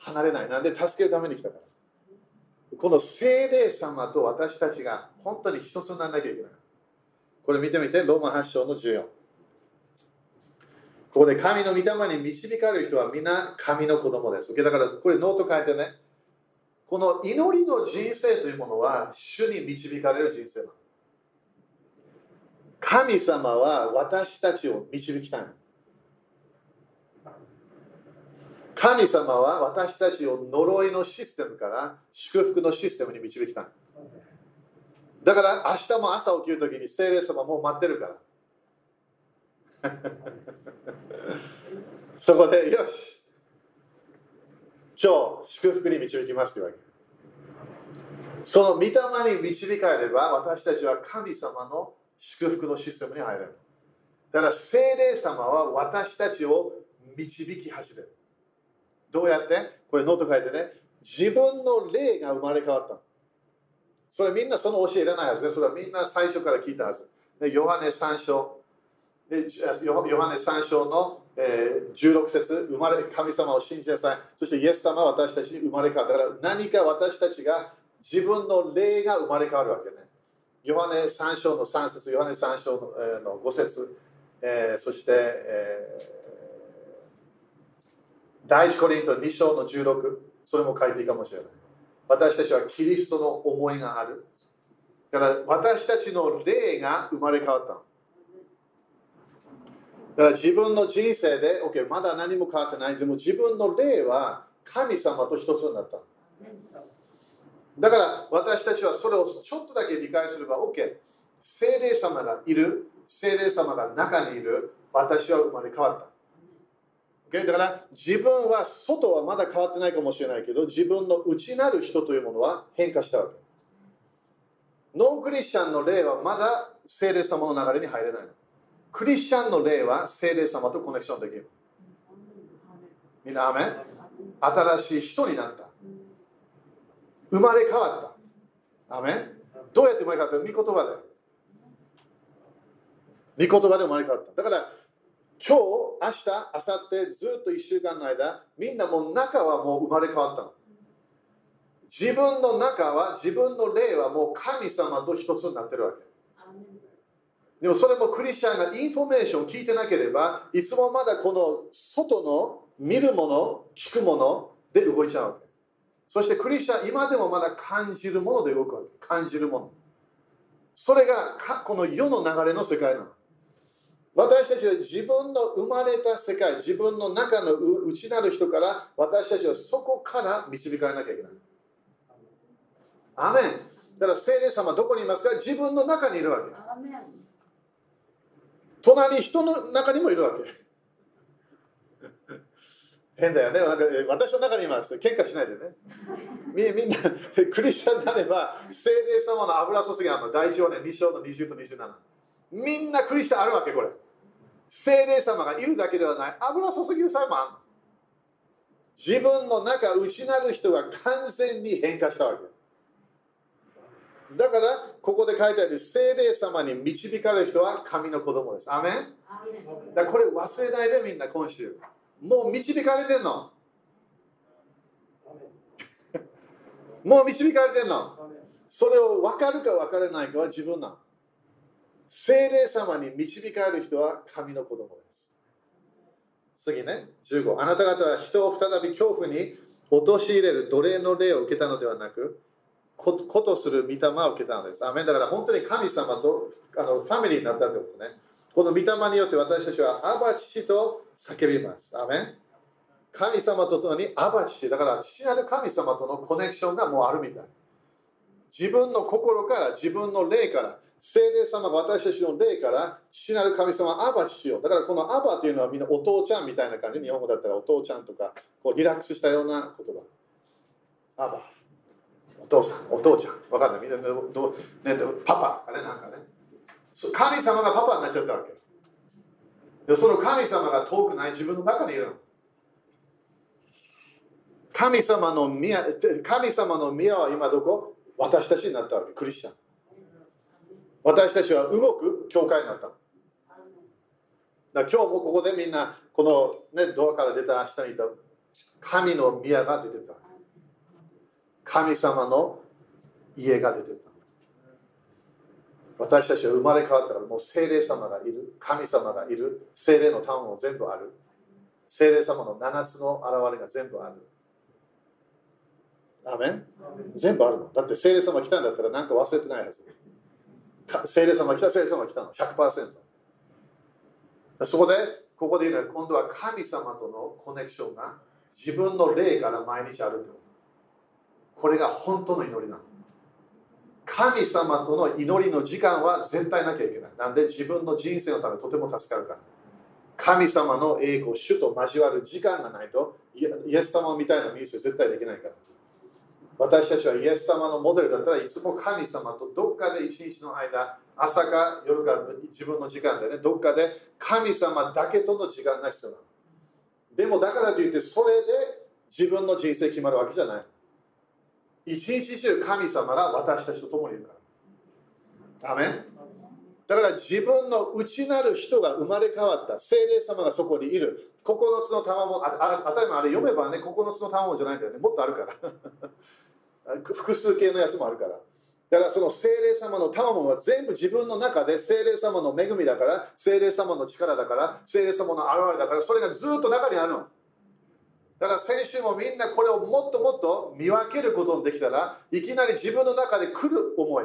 離れない。なんで助けるために来たから。この聖霊様と私たちが本当に一つにならなきゃいけない。これ見てみて、ローマ8章の14。ここで神の御霊に導かれる人は皆神の子供です。だからこれノート書いてね。この祈りの人生というものは主に導かれる人生なの。神様は私たちを導きたい。神様は私たちを呪いのシステムから祝福のシステムに導きたい。だから明日も朝起きるときに聖霊様もう待ってるから。そこで、よし、今日祝福に導きますというわけ。その御霊に導かれれば私たちは神様の祝福のシステムに入れる。だから聖霊様は私たちを導き始める。どうやって？これノート書いてね。自分の霊が生まれ変わった。それみんなその教えいらないはずね。それはみんな最初から聞いたはず。でヨハネ3章。でヨハネ3章の、えー、16節生まれ神様を信じなさい。そしてイエス様は私たちに生まれ変わった。から何か私たちが自分の霊が生まれ変わるわけね。ヨハネ3章の3節ヨハネ3章の,、え、の5節、えー、そして、えー第一コリント2章の16、それも書いていいかもしれない。私たちはキリストの思いがある。だから私たちの霊が生まれ変わった。だから自分の人生で、OK、まだ何も変わってない。でも自分の霊は神様と一つになった。だから私たちはそれをちょっとだけ理解すれば OK。精霊様がいる、精霊様が中にいる、私は生まれ変わった。Okay? だから自分は外はまだ変わってないかもしれないけど自分の内なる人というものは変化したわけ。ノンクリスチャンの霊はまだ聖霊様の流れに入れない。クリスチャンの霊は聖霊様とコネクションできる。みんな、アメ新しい人になった。生まれ変わった。アメどうやって生まれ変わった？御言葉で。御言葉で生まれ変わった。だから今日、明日、明後日、ずっと1週間の間、みんなもう中はもう生まれ変わったの。自分の中は、自分の霊はもう神様と一つになってるわけ。でもそれもクリスチャンがインフォメーションを聞いてなければ、いつもまだこの外の見るもの、聞くもので動いちゃうわけ。そしてクリスチャン、今でもまだ感じるもので動くわけ。感じるもの。それがこの世の流れの世界なの。私たちは自分の生まれた世界、自分の中の内なる人から私たちはそこから導かれなきゃいけない。アメン。だから聖霊様どこにいますか？自分の中にいるわけ。隣人の中にもいるわけ。変だよね。なんか私の中にいます。喧嘩しないでね。みみんな、クリスチャンになれば、聖霊様の油注ぎあるの。第1話ね、2章の20と27。みんなクリスチャンあるわけ、これ。精霊様がいるだけではない。油注ぎる際もある。自分の中、内なる人が完全に変化したわけ。だから、ここで書いてある精霊様に導かれる人は神の子供です。アメンだこれ忘れないでみんな今週。もう導かれてんの。もう導かれてんの。それを分かるか分からないかは自分なの。精霊様に導かれる人は神の子供です。次ね、15。あなた方は人を再び恐怖に陥れる奴隷の霊を受けたのではなく、ことする御霊を受けたのです。アメンだから本当に神様とあのファミリーになったってことね。この御霊によって私たちはアバ父と叫びます。アメン神様と共にアバ父。だから父なる神様とのコネクションがもうあるみたい。自分の心から自分の霊から聖霊様が私たちの霊から父なる神様アバ父よ。だからこのアバっていうのはみんなお父ちゃんみたいな感じ日本語だったらお父ちゃんとかこうリラックスしたような言葉。アバ。お父さんお父ちゃん。わかんない。みんなどね、パパあれなんかね。神様がパパになっちゃったわけ。でその神様が遠くない自分の中にいるの。神様の宮神様の宮は今どこ？私たちになったわけ。クリスチャン。私たちは動く教会になった。だ今日もここでみんなこの、ね、ドアから出た下にいた神の宮が出てた。神様の家が出てた。私たちは生まれ変わったらもう精霊様がいる。神様がいる。精霊の単も全部ある。精霊様の7つの現れが全部ある。アメン？全部あるの。だって精霊様来たんだったら何か忘れてないはず聖霊様が来た、聖霊様が来たの、100%。そこで、ここで言うのは、今度は神様とのコネクションが自分の霊から毎日あるってこと。これが本当の祈りなの。神様との祈りの時間は絶対なきゃいけない。なんで自分の人生のためとても助かるから。神様の栄光、主と交わる時間がないと、イエス様みたいなミスは絶対できないから。私たちはイエス様のモデルだったらいつも神様とどっかで一日の間朝か夜か自分の時間でねどっかで神様だけとの時間が必要なの。でもだからといってそれで自分の人生決まるわけじゃない。一日中神様が私たちと共にいるから。ダメだから自分の内なる人が生まれ変わった。精霊様がそこにいる。9つの卵あたり前あれ読めばね9つの卵じゃないんだよね。もっとあるから。複数形のやつもあるから。だからその精霊様の賜物は全部自分の中で精霊様の恵みだから、精霊様の力だから、精霊様の現れだから、それがずっと中にあるの。だから先週もみんなこれをもっともっと見分けることができたらいきなり自分の中で来る思い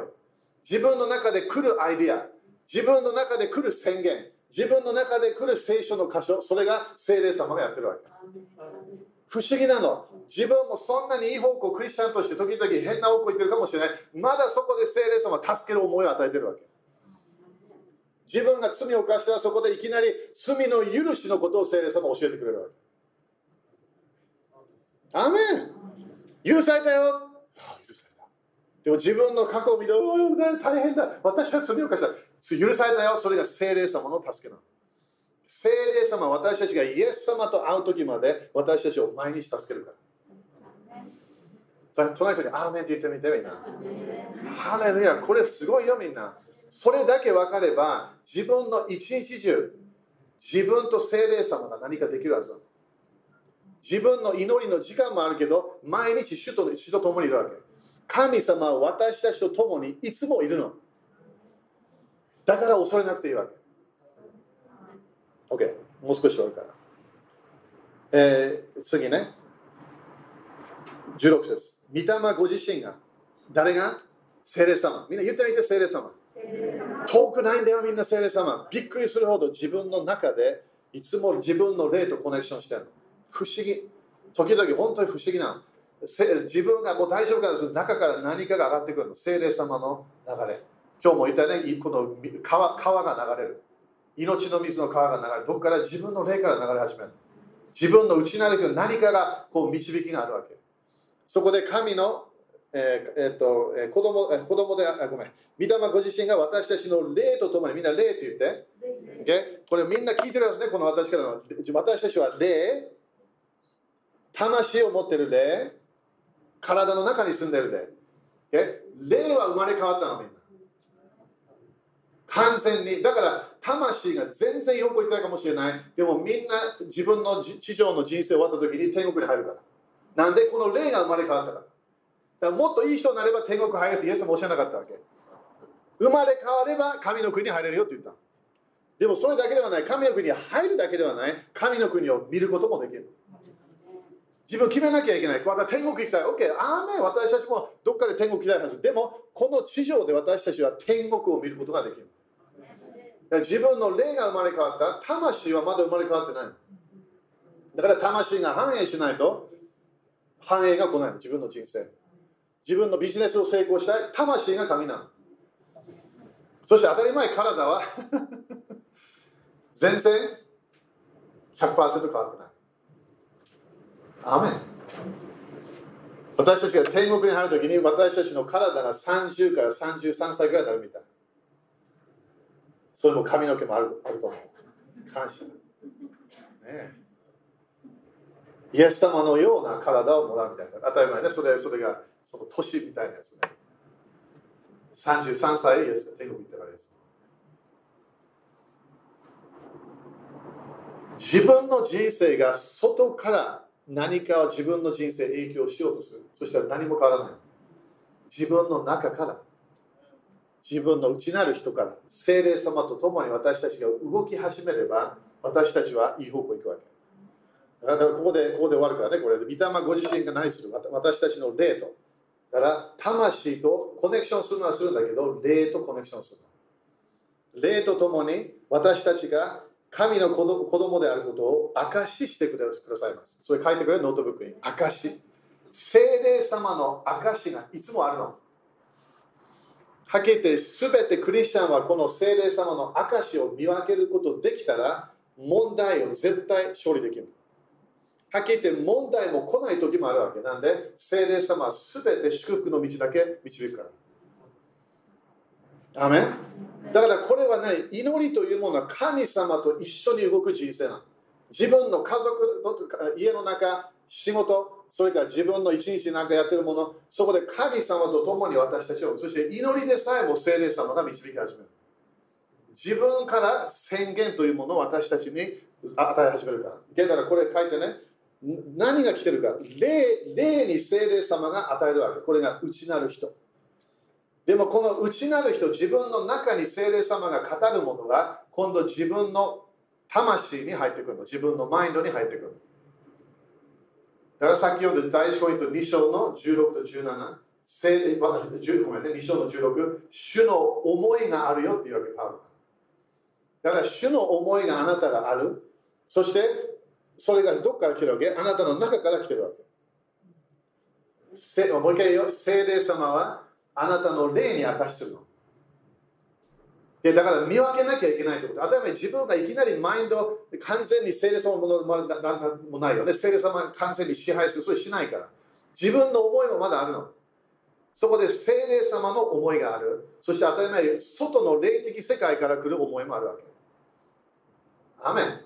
自分の中で来るアイディア自分の中で来る宣言自分の中で来る聖書の箇所それが精霊様がやってるわけ。不思議なの。自分もそんなにいい方向、クリスチャンとして時々変な方向行ってるかもしれない。まだそこで聖霊様は助ける思いを与えてるわけ。自分が罪を犯したらそこでいきなり罪の許しのことを聖霊様は教えてくれるわけ。アメン許されたよ、許された。でも自分の過去を見て、大変だ。私は罪を犯した。許されたよ。それが聖霊様の助けなの。聖霊様、私たちがイエス様と会う時まで私たちを毎日助けるから。隣の人にアーメンって言ってみてみんな。ハレルヤ、これすごいよみんな。それだけ分かれば自分の一日中自分と聖霊様が何かできるはずだ。自分の祈りの時間もあるけど毎日主と主と共にいるわけ。神様は私たちと共にいつもいるの。だから恐れなくていいわけ。OK、もう少し終わるから。えー、次ね。16節。御霊ご自身が。誰が？聖霊様。みんな言ってみて、聖霊様。遠くないんだよ、みんな聖霊様。びっくりするほど自分の中でいつも自分の霊とコネクションしてるの。不思議。時々本当に不思議な自分がもう大丈夫かです中から何かが上がってくるの。聖霊様の流れ。今日も言ったね、この川川が流れる。命の水の川が流れどこから自分の霊から流れ始める自分の内なる何かがこう導きがあるわけ。そこで神の、えーえー、とえー、子供え子供であごめん。御霊ご自身が私たちの霊とともにみんな霊って言って、okay? これみんな聞いてるんですねこの私からの。私たちは霊。魂を持ってる霊。体の中に住んでる霊、okay? 霊は生まれ変わったのみんな完全にだから魂が全然よくいったかもしれないでもみんな自分の地上の人生終わった時に天国に入るからなんでこの霊が生まれ変わったからだからもっといい人になれば天国入るってイエスもおっしゃらなかったわけ生まれ変われば神の国に入れるよって言ったでもそれだけではない神の国に入るだけではない神の国を見ることもできる自分決めなきゃいけない。また天国行きたい。OK、アーメン。私たちもどっかで天国行きたいはず。でも、この地上で私たちは天国を見ることができる。自分の霊が生まれ変わった。魂はまだ生まれ変わってない。だから魂が反映しないと繁栄が来ない。自分の人生。自分のビジネスを成功したい。魂が鍵なの。そして当たり前、体は全然100%変わってない。アメン。私たちが天国に入るときに私たちの体が30から33歳ぐらいになるみたい。それも髪の毛もあるあると思う。感謝。ねイエス様のような体をもらうみたいな。当たり前ね、それそれがその年みたいなやつね。33歳イエスが天国行ったからです。自分の人生が外から何かを自分の人生影響しようとする。そしたら何も変わらない。自分の中から、自分の内なる人から、聖霊様と共に私たちが動き始めれば、私たちはいい方向に行くわけ。だからここでここで終わるからね、これで。御霊ご自身が何する？私たちの霊と。だから、魂とコネクションするのはするんだけど、霊とコネクションするの。霊と共に私たちが神の子供であることを証ししてくださいます。それ書いてくれるノートブックに。証し。精霊様の証しがいつもあるの。はっきり言って、すべてクリスチャンはこの精霊様の証を見分けることできたら、問題を絶対勝利できる。はっきり言って問題も来ない時もあるわけなんで、精霊様はすべて祝福の道だけ導くから。アメだからこれはね、祈りというものは神様と一緒に動く人生なの。自分の家族の家の中、仕事、それから自分の一日なんかやってるもの、そこで神様と共に私たちを、そして祈りでさえも聖霊様が導き始める。自分から宣言というものを私たちに与え始めるから。だからこれ書いてね、何が来てるか、霊霊に聖霊様が与えるわけ。これが内なる人。でもこの内なる人、自分の中に精霊様が語るものが、今度自分の魂に入ってくるの。自分のマインドに入ってくる。だから先ほど第1コイント2章の16と17、聖霊ごめんね、2章の16、主の思いがあるよっていうわけ、パウロだから主の思いがあなたがある。そして、それがどこから来てるわけ？あなたの中から来てるわけ。もう一回言うよ。聖霊様はあなたの霊に明かしてるの。でだから見分けなきゃいけないってこと。当たり前自分がいきなりマインド完全に聖霊様ものもないよね。聖霊様完全に支配する。それしないから。自分の思いもまだあるの。そこで聖霊様の思いがある。そして当たり前、外の霊的世界から来る思いもあるわけ。アメン。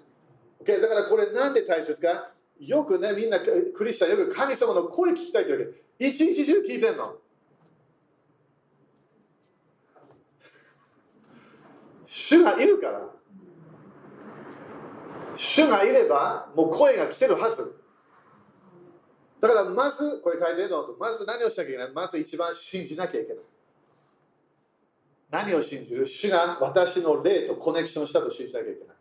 Okay? だからこれなんで大切か？よくね、みんなクリスチャンよく神様の声聞きたいってわけ。一日中聞いてんの。主がいるから。主がいれば、もう声が来てるはず。だからまず、これ書いてるのと、まず何をしなきゃいけない？まず一番信じなきゃいけない。何を信じる？主が私の霊とコネクションしたと信じなきゃいけない。だか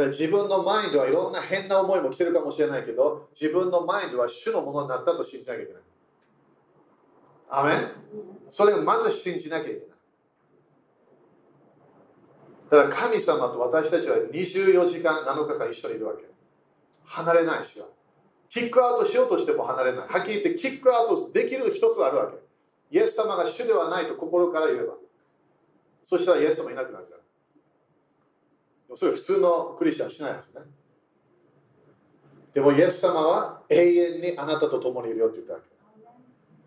ら自分のマインドはいろんな変な思いも来てるかもしれないけど、自分のマインドは主のものになったと信じなきゃいけない。アメン？それをまず信じなきゃいけない。だから神様と私たちは24時間7日間一緒にいるわけ。離れないしは。キックアウトしようとしても離れない。はっきり言ってキックアウトできる一つあるわけ。イエス様が主ではないと心から言えば。そしたらイエス様いなくなるから。それ普通のクリスチャンしないですね。でもイエス様は永遠にあなたと共にいるよって言ったわけ。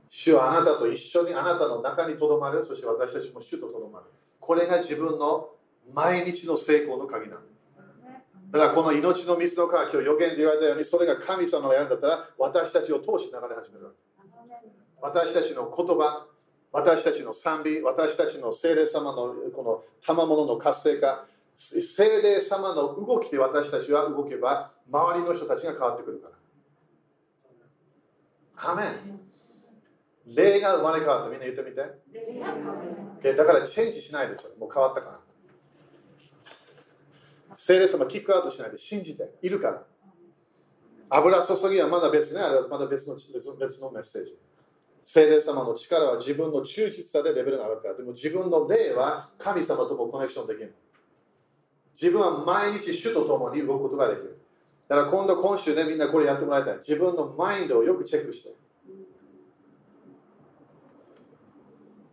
主はあなたと一緒にあなたの中にとどまる。そして私たちも主ととどまる。これが自分の毎日の成功の鍵なの。だからこの命の水の川、今日予言で言われたように、それが神様がやるんだったら、私たちを通し流れ始めるわけ。私たちの言葉、私たちの賛美、私たちの精霊様のこの賜物の活性化、精霊様の動きで私たちは動けば、周りの人たちが変わってくるから。アメン。霊が生まれ変わった。みんな言ってみて。だからチェンジしないですよ。もう変わったから。聖霊様キックアウトしないで信じているから。油注ぎはまだ別ね、あれはまだ別の別のメッセージ。聖霊様の力は自分の忠実さでレベルが上がるから。でも自分の霊は神様ともコネクションできる。自分は毎日主と共に動くことができる。だから今度、今週ね、みんなこれやってもらいたい。自分のマインドをよくチェックして。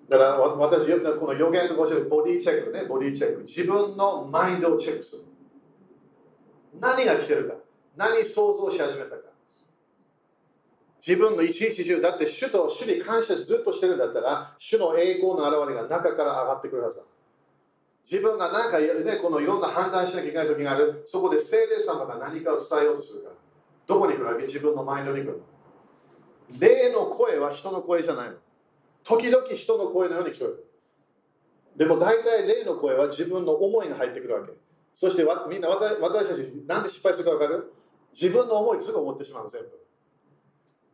だから私、この予言とご紹介、ボディチェックね、ボディチェック。自分のマインドをチェックする。何が来てるか。何想像し始めたか。自分の一日中、だって主と主に感謝ずっとしてるんだったら、主の栄光の現れが中から上がってくるはずだ。自分が何か、ね、このいろんな判断しなきゃいけない時がある、そこで聖霊様が何かを伝えようとするから。どこに来るわけ？自分のマインドに来るの。霊の声は人の声じゃないの。時々人の声のように聞こえる。でも大体霊の声は自分の思いが入ってくるわけ。そしてわみんな私たちなんで失敗するか分かる？自分の思いすぐ思ってしまう全部。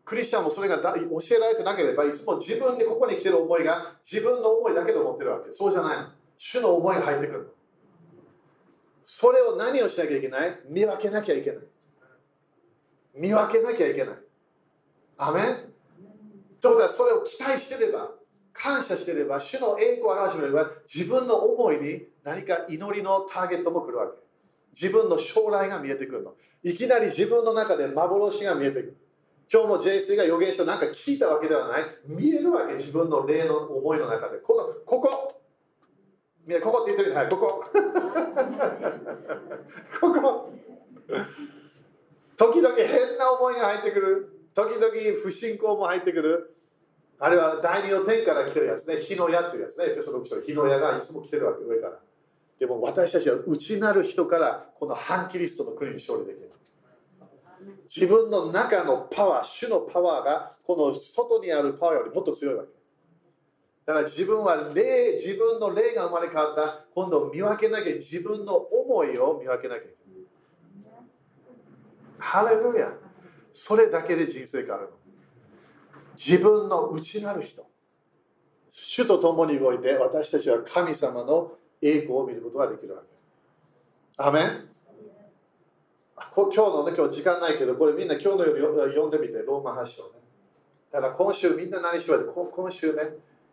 クリスチャンもそれが教えられてなければいつも自分にここに来てる思いが自分の思いだけで思ってるわけ。そうじゃないの。主の思いが入ってくる。それを何をしなきゃいけない？見分けなきゃいけない。見分けなきゃいけない。アメン？ということはそれを期待してれば、感謝してれば、主の栄光を表してれば、自分の思いに何か祈りのターゲットも来るわけ。自分の将来が見えてくるの。いきなり自分の中で幻が見えてくる。今日も JC が予言した何か聞いたわけではない。見えるわけ、自分の霊の思いの中で。このここみんなここって言ってみて、はい、ここ。ここ。時々変な思いが入ってくる。時々不信仰も入ってくる。あれは第二の天から来てるやつね。火の矢っていうやつね。エペソの火の矢がいつも来てるわけ、上から。でも私たちは内なる人からこの反キリストの国に勝利できる。自分の中のパワー、主のパワーがこの外にあるパワーよりもっと強いわけ。だから自分は霊、自分の霊が生まれ変わった。今度見分けなきゃ、自分の思いを見分けなきゃいけない。ハレルヤ。それだけで人生変わるの。自分の内なる人。主と共に動いて私たちは神様の栄光を見ることができるわけ。アメン今日のね、今日時間ないけど、これみんな今日の夜読んでみて、ローマ発祥ね。だから今週みんな何しよう今週ね、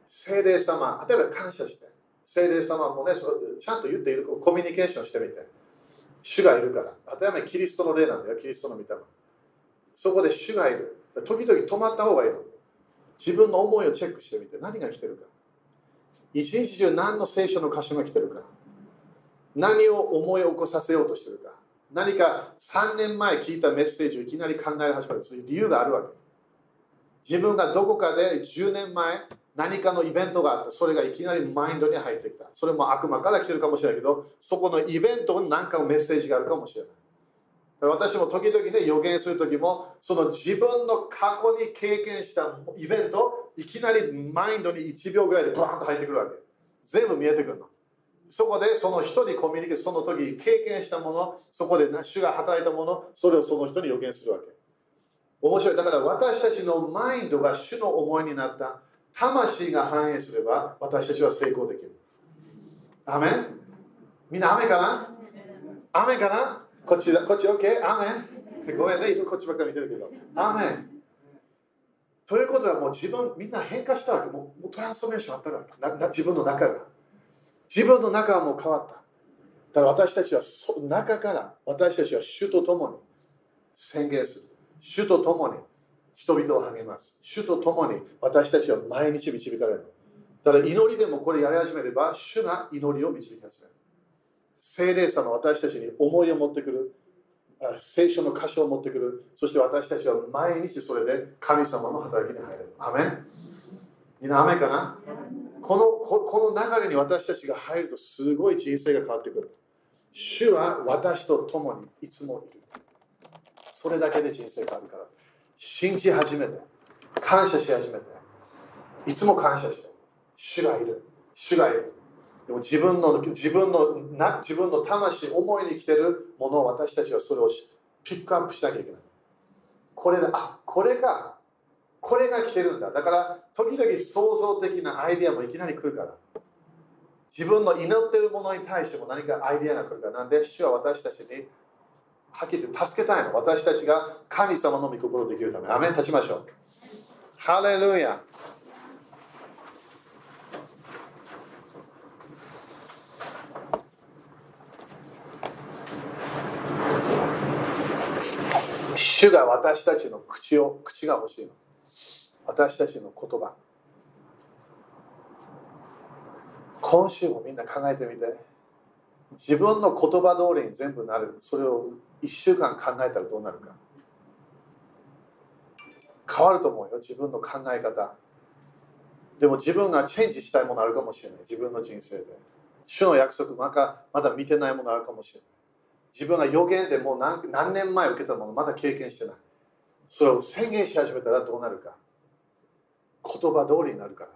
精霊様、例えば感謝して、精霊様もね、ちゃんと言っている、コミュニケーションしてみて、主がいるから、例えばキリストの霊なんだよ、キリストの御霊。そこで主がいる。時々止まった方がいいの。自分の思いをチェックしてみて、何が来てるか。一日中何の聖書の箇所が来てるか。何を思い起こさせようとしてるか。何か3年前聞いたメッセージをいきなり考え始める。そういう理由があるわけ。自分がどこかで10年前何かのイベントがあって、それがいきなりマインドに入ってきた。それも悪魔から来てるかもしれないけど、そこのイベントに何かのメッセージがあるかもしれない。私も時々ね、予言するときも、その自分の過去に経験したイベント、いきなりマインドに1秒ぐらいでバーンと入ってくるわけ。全部見えてくるの。そこでその人にコミュニケーション、その時経験したもの、そこで主が働いたもの、それをその人に予言するわけ。面白い。だから私たちのマインドが主の思いになった。魂が反映すれば私たちは成功できる。アメン？みんな雨かな？雨かな？こっちだ、こっち OK? 雨ごめんね、いつもこっちばっかり見てるけど。雨ということはもう自分、みんな変化したわけ。もうトランスフォーメーションあったわけなな。自分の中が。自分の中はもう変わった。だから私たちはそ中から私たちは主と共に宣言する。主と共に人々を励ます。主と共に私たちは毎日導かれる。だから祈りでもこれやり始めれば、主が祈りを導き始める。聖霊様、私たちに思いを持ってくる。聖書の箇所を持ってくる。そして私たちは毎日それで神様の働きに入れる。アメンみんな雨かな？このこの流れに私たちが入るとすごい人生が変わってくる。主は私と共にいつもいる。それだけで人生変わるから。信じ始めて、感謝し始めて、いつも感謝して、主がいる、主がいる。でも自分の自分のな自分の魂、思いに来てるものを私たちはそれをピックアップしなきゃいけない。これだ、あこれが、これが来てるんだ。だから、時々創造的なアイデアもいきなり来るから。自分の祈ってるものに対しても何かアイデアが来るから。なんで、主は私たちにはっきり言助けたいの。私たちが神様の御心できるため。アメン立ちましょう。ハレルヤ。主が私たちの口を、口が欲しいの。私たちの言葉。今週もみんな考えてみて。自分の言葉通りに全部なる。それを1週間考えたらどうなるか。変わると思うよ。自分の考え方。でも自分がチェンジしたいものあるかもしれない。自分の人生で。主の約束まだまだ見てないものあるかもしれない。自分が予言でもう何何年前受けたものまだ経験してない。それを宣言し始めたらどうなるか。言葉通りになるか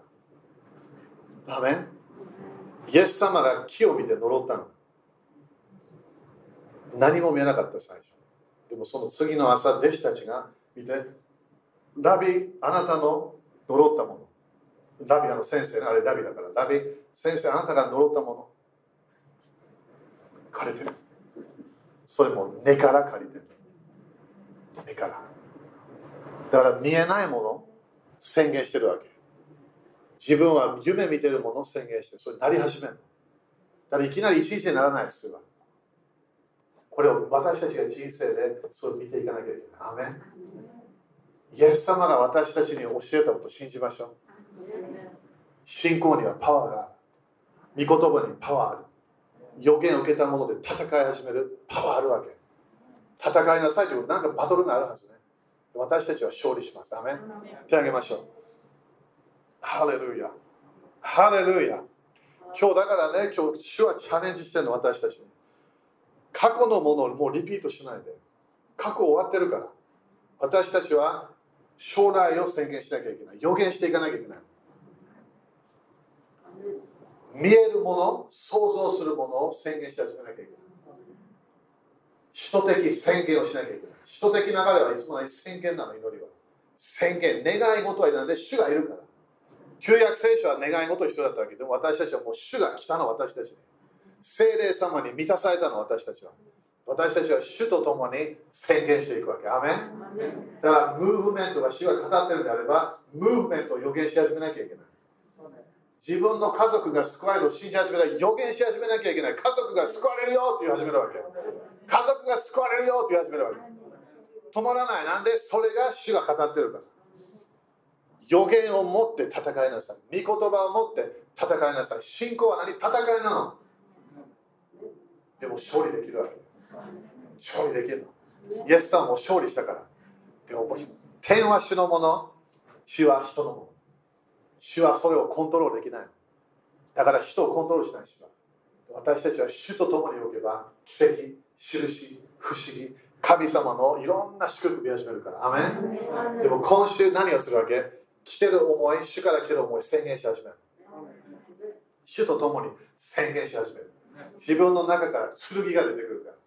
ら。ダメイエス様が木を見て呪ったの。何も見えなかった最初。でもその次の朝弟子たちが見てラビあなたの呪ったもの。ラビあの先生あれラビだから。ラビ先生あなたが呪ったもの。枯れてる。それも根から借りてる根からだから見えないもの宣言してるわけ自分は夢見てるものを宣言してそれなり始めるのだからいきなり一日でならない普通はこれを私たちが人生でそう見ていかなきゃいけない。アメンイエス様が私たちに教えたことを信じましょう。信仰にはパワーがある。御言葉にパワーある。予言を受けたもので戦い始めるパワーあるわけ。戦いなさいということなんかバトルがあるはずね。私たちは勝利します。アメ手を挙げましょう。ハレルヤ。ハレルヤ。今日だからね、今日、主はチャレンジしてるの、私たちに。過去のものをもうリピートしないで過去終わってるから私たちは将来を宣言しなきゃいけない予言していかなきゃいけない見えるもの想像するものを宣言し始めなきゃいけない。首都的宣言をしなきゃいけない。首都的流れはいつもない宣言なの祈りは。宣言願い事はいらない。で主がいるから。旧約聖書は願い事必要だったわけでも私たちはもう主が来たの私たち。に精霊様に満たされたの私たちは。私たちは主と共に宣言していくわけ。アメン。だからムーブメントが主が語ってるんであればムーブメントを予言し始めなきゃいけない自分の家族が救われると信じ始めたら予言し始めなきゃいけない。家族が救われるよって言い始めるわけ。家族が救われるよって言い始めるわけ。止まらない。なんでそれが主が語ってるか。ら予言を持って戦いなさい。御言葉を持って戦いなさい。信仰は何？戦いなの？でも勝利できるわけ。勝利できるの。イエスさんも勝利したから。でも天は主のもの。地は人のもの。主はそれをコントロールできない。だから人をコントロールしない人は。私たちは主と共に置けば奇跡印不思議神様のいろんな祝福を見始めるから。アメン。でも今週何をするわけ？来てる思い主から来てる思い宣言し始める。主と共に宣言し始める。自分の中から剣が出てくるから。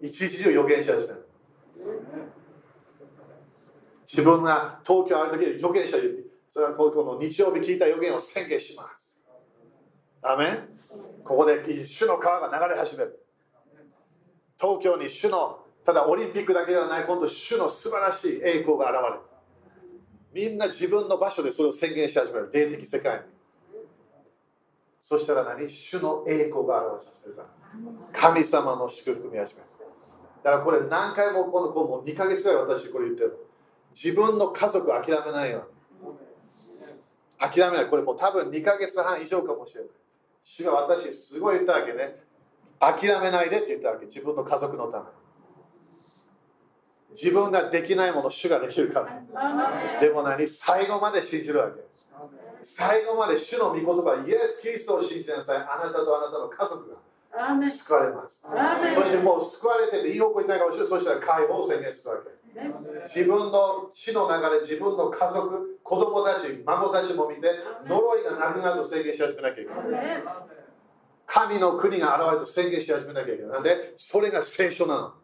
一日中予言し始める。自分が東京ある時予言した指それはこの日曜日聞いた予言を宣言します。アメン。ここで主の川が流れ始める。東京に主のただオリンピックだけではない今度主の素晴らしい栄光が現れる。みんな自分の場所でそれを宣言し始める。霊的世界に。そしたら何？主の栄光が表させるから。神様の祝福見始める。だからこれ何回もこの子も2ヶ月ぐらい私これ言ってる自分の家族諦めないように。諦めない。これもう多分2ヶ月半以上かもしれない。主が私すごい言ったわけね。諦めないでって言ったわけ。自分の家族のため。自分ができないもの主ができるから。でも何？最後まで信じるわけ。最後まで主の御言葉イエス・キリストを信じなさい。あなたとあなたの家族が救われます。そしてもう救われてていい方向にないかもしれない。そしたら解放を宣言するわけ自分の死の流れ自分の家族子供たち孫たちも見て呪いがなくなると宣言し始めなきゃいけない神の国が現れると宣言し始めなきゃいけないなんで？それが聖書なの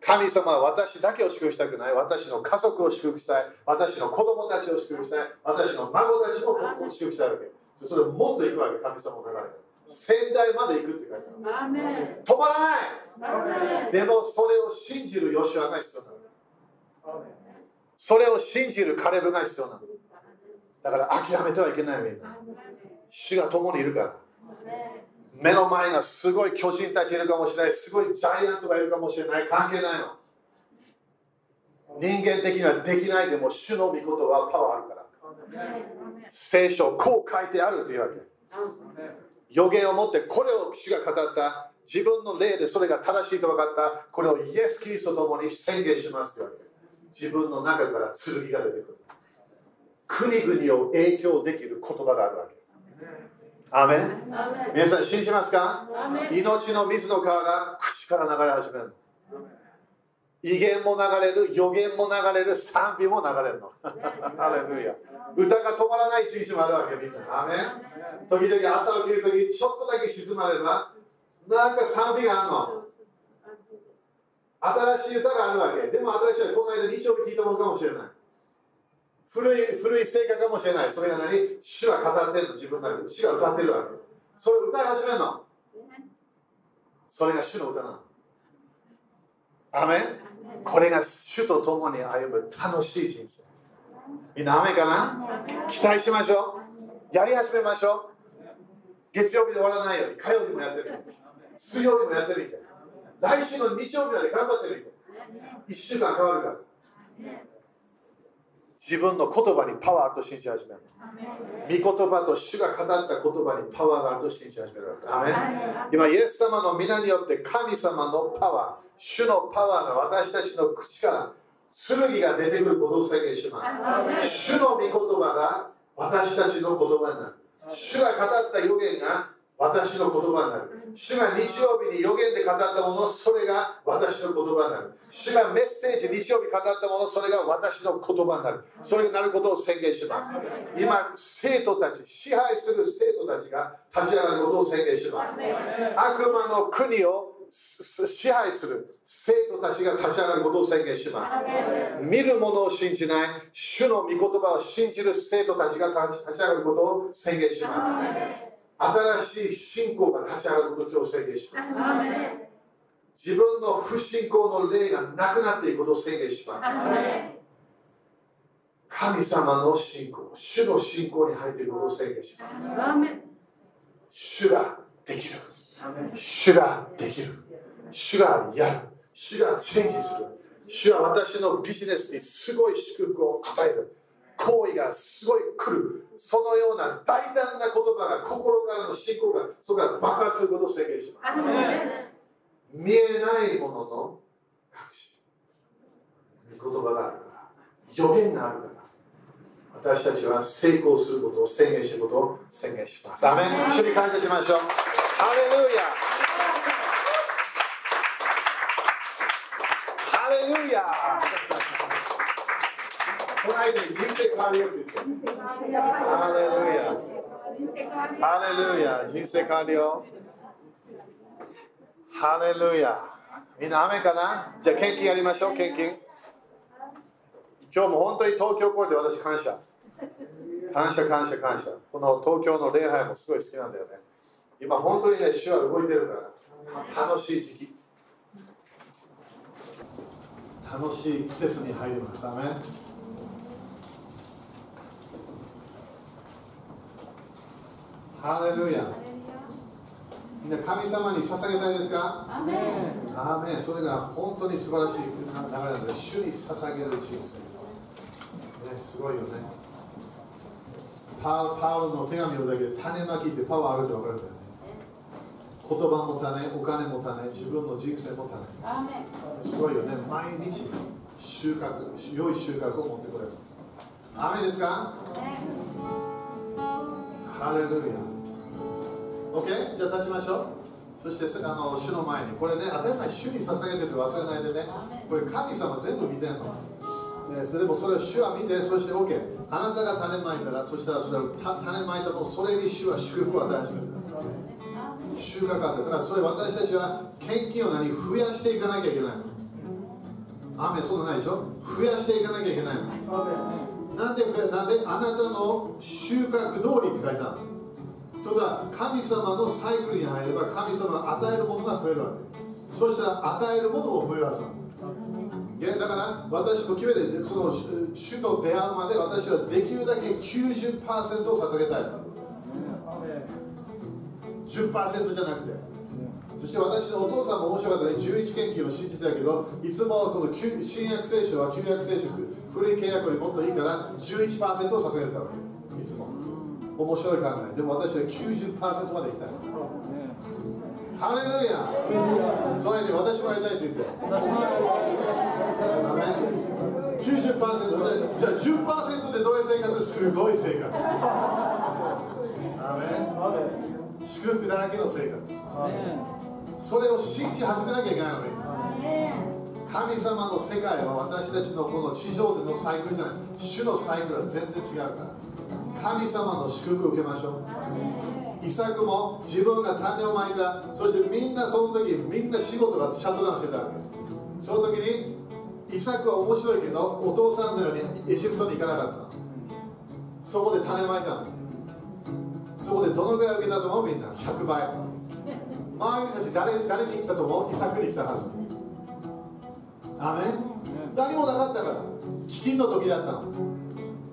神様は私だけを祝福したくない。私の家族を祝福したい。私の子供たちを祝福したい。私の孫たちも祝福したいわけ。それをもっと行くわけ、神様の流れ仙台まで行くって書いてある。止まらないでもそれを信じるヨシュアが必要なの。それを信じるカレブが必要なの。だから諦めてはいけないみんな。主が共にいるから。目の前がすごい巨人たちいるかもしれない。すごいジャイアントがいるかもしれない。関係ないの。人間的にはできないでも主の御事はパワーあるから。聖書こう書いてあるというわけ。予言を持ってこれを主が語った。自分の霊でそれが正しいと分かった。これをイエス・キリストと共に宣言しますというわけ。自分の中から剣が出てくる。国々を影響できる言葉があるわけ。アメン皆さん信じますか？命の水の川が口から流れ始めるの。威厳も流れる予言も流れる賛美も流れるの。ハレルヤ。歌が止まらない一日もあるわけみんな。アメン時々朝起きるときちょっとだけ静まればなんか賛美があるの新しい歌があるわけ。でも新しいこの間日曜日聞いたものかもしれない。古い古い聖歌かもしれない。それが何？主は語ってるの自分の中で。主が歌ってるわけ。それ歌い始めるの？それが主の歌なの。アメン？これが主と共に歩む楽しい人生。みんな雨かな？期待しましょう。やり始めましょう。月曜日で終わらないように、火曜日もやってみて。水曜日もやってみて。来週の日曜日まで頑張ってみて。1週間変わるから。自分の言葉にパワーあると信じ始める。御言葉と主が語った言葉にパワーがあると信じ始めるわけ。今、イエス様の皆によって神様のパワー、主のパワーが私たちの口から剣が出てくることを宣言します。主の御言葉が私たちの言葉になる。主が語った予言が私の言葉になる。主が日曜日に予言で語ったもの、それが私の言葉になる。主がメッセージ、日曜日語ったもの、それが私の言葉になる。それがなることを宣言します。今、生徒たち、支配する生徒たちが立ち上がることを宣言します。悪魔の国を支配する生徒たちが立ち上がることを宣言します。見るものを信じない、主の御言葉を信じる生徒たちが立ち上がることを宣言します。新しい信仰が立ち上がることを宣言します。自分の不信仰の霊がなくなっていくことを宣言します。神様の信仰、主の信仰に入っていくことを宣言します。主ができる。主ができる。主がやる。主がチェンジする。主は私のビジネスにすごい祝福を与える。行為がすごい来る。そのような大胆な言葉が心からの信。仰がそこから爆発することを宣言します。見えないものの隠し。言葉があるから。予言があるから。私たちは成功することを宣言することを宣言します。アメン。一緒に感謝しましょう。ハレルヤハレルヤこの間人生変わるよ。って言ってハレルヤ。ハレルヤ。人生変わるよ。ハレルヤ。みんな雨かなじゃあ献金やりましょう献金今日も本当に東京来れて私感謝感謝感謝感謝この東京の礼拝もすごい好きなんだよ。ね今本当にね、主は動いてるから楽しい時期。楽しい季節に入ります。アメハレルヤ。みんな神様に捧げたいですか？アメアメそれが本当に素晴らしい流れなので、主に捧げる人生。ね、すごいよね。パパウロの手紙をだけで種まきってパワーあるって分かるんだよね。言葉も種、お金も種、自分の人生も種。すごいよね。毎日収穫、良い収穫を持ってくれる。雨ですか？ハレルヤ。OK? じゃあ立ちましょう。そしてあの主の前に、これね、当たり前主に捧げてて忘れないでね。これ神様全部見てんの。ね、それもそれを主は見て、そして OK。あなたが種まいたら、そしたらそれを種まいたもそれに主は祝福を与え始める。収穫あっただからそれ私たちは献金を何？増やしていかなきゃいけないの雨そうなないでしょ？増やしていかなきゃいけないのなんでなんであなたの収穫通りって書いてあるの？ということは神様のサイクルに入れば神様が与えるものが増えるわけ。そしたら与えるものも増えるはずなのだ。から私も決めてその主と出会うまで私はできるだけ90%を捧げたい。10%じゃなくて、そして私のお父さんも面白かったね。11献金を信じてたけどいつもこの新約聖書は旧約聖書古い契約よりもっといいから11%を捧げてたわけいつも。面白い考え。でも私は90%まで行きたい。ハレルヤ。隣に私もやりたいって言って。アメン。90%じゃあ10%でどういう生活？すごい生活。アメン。祝福だらけの生活。それを信じ始めなきゃいけないのに。神様の世界は私たちのこの地上でのサイクルじゃない。主のサイクルは全然違うから神様の祝福を受けましょう。イサクも自分が種をまいたそしてみんなその時みんな仕事がシャットダウンしてたわけ。その時にイサクは面白いけどお父さんのようにエジプトに行かなかったそこで種まいたの。そこでどのぐらい受けたと思う？みんな。100倍。周りの人たち誰誰に来たと思う？イサクに来たはず。アメン。何もなかったから。飢饉の時だったの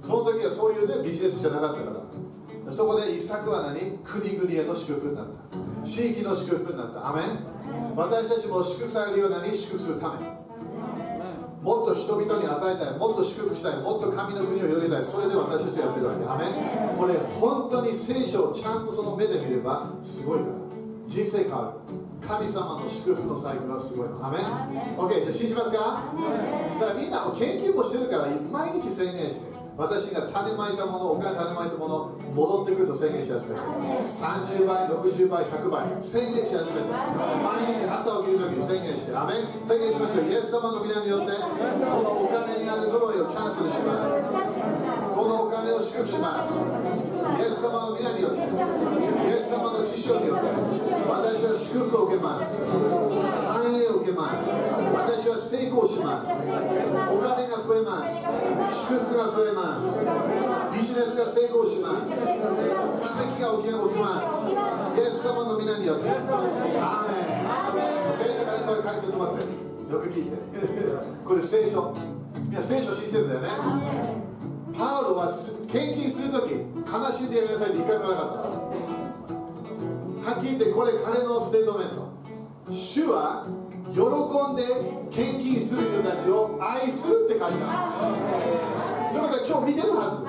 その時はそういうねビジネスじゃなかったから。そこでイサクは何？国々への祝福になった。地域の祝福になった。アメン。私たちも祝福されるようなに祝福するためもっと人々に与えたい。もっと祝福したい。もっと神の国を広げたい。それで私たちはやってるわけ。アメン。これ本当に聖書をちゃんとその目で見ればすごいから。人生変わる。神様の祝福のサイクルはすごいの。アメン ?OK、じゃあ信じますか？だからみんなも研究もしてるから毎日宣言して。私が種まいたもの、お金種まいたもの、戻ってくると宣言し始めた。30倍、60倍、100倍、宣言し始めた。毎日朝起きるときに宣言して、アメン宣言しましょう。イエス様の皆によって、このお金にある呪いをキャンセルします。このお金を祝福します。イエス様の皆によって、イエス様の知識によって、私は祝福を受けます。を受けます。私は成功します。お金が増えます。祝福が増えます。ビジネスが成功します。奇跡が起きます。イエス様の皆によって。アーメン。だからこれ書いてもらって。よく聞いて。これ聖書。みんな聖書信じてるんだよね。パウロは献金するとき、悲しんでやりなさいって一回もなかった。はっきり言って、これ彼のステートメント。主は喜んで献金する人たちを愛するって書いてある。ということは今日見てるはず。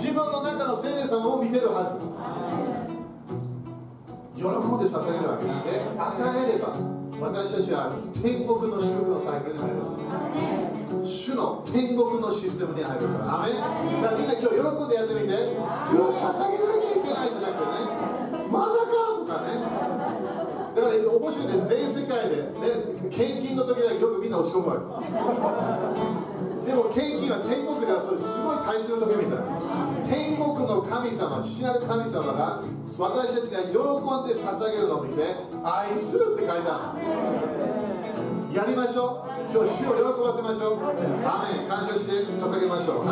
自分の中の聖霊様を見てるはず。喜んで捧げるわけなんで、与えれば私たちは天国の祝福のサイクルに入る。主の天国のシステムに入るから。アメだからみんな今日喜んでやってみて。よ捧げなきゃいけないじゃなくてね。まだかとかね。だから面白いね、全世界で、ね、献金の時だけよくみんな押し込むわけ。でも献金は天国ではそれすごい大切な時みたいな天国の神様父なる神様が私たちが喜んで捧げるのを見て愛するって書いてあるやりましょう。今日主を喜ばせましょう。アメン。感謝して捧げましょう。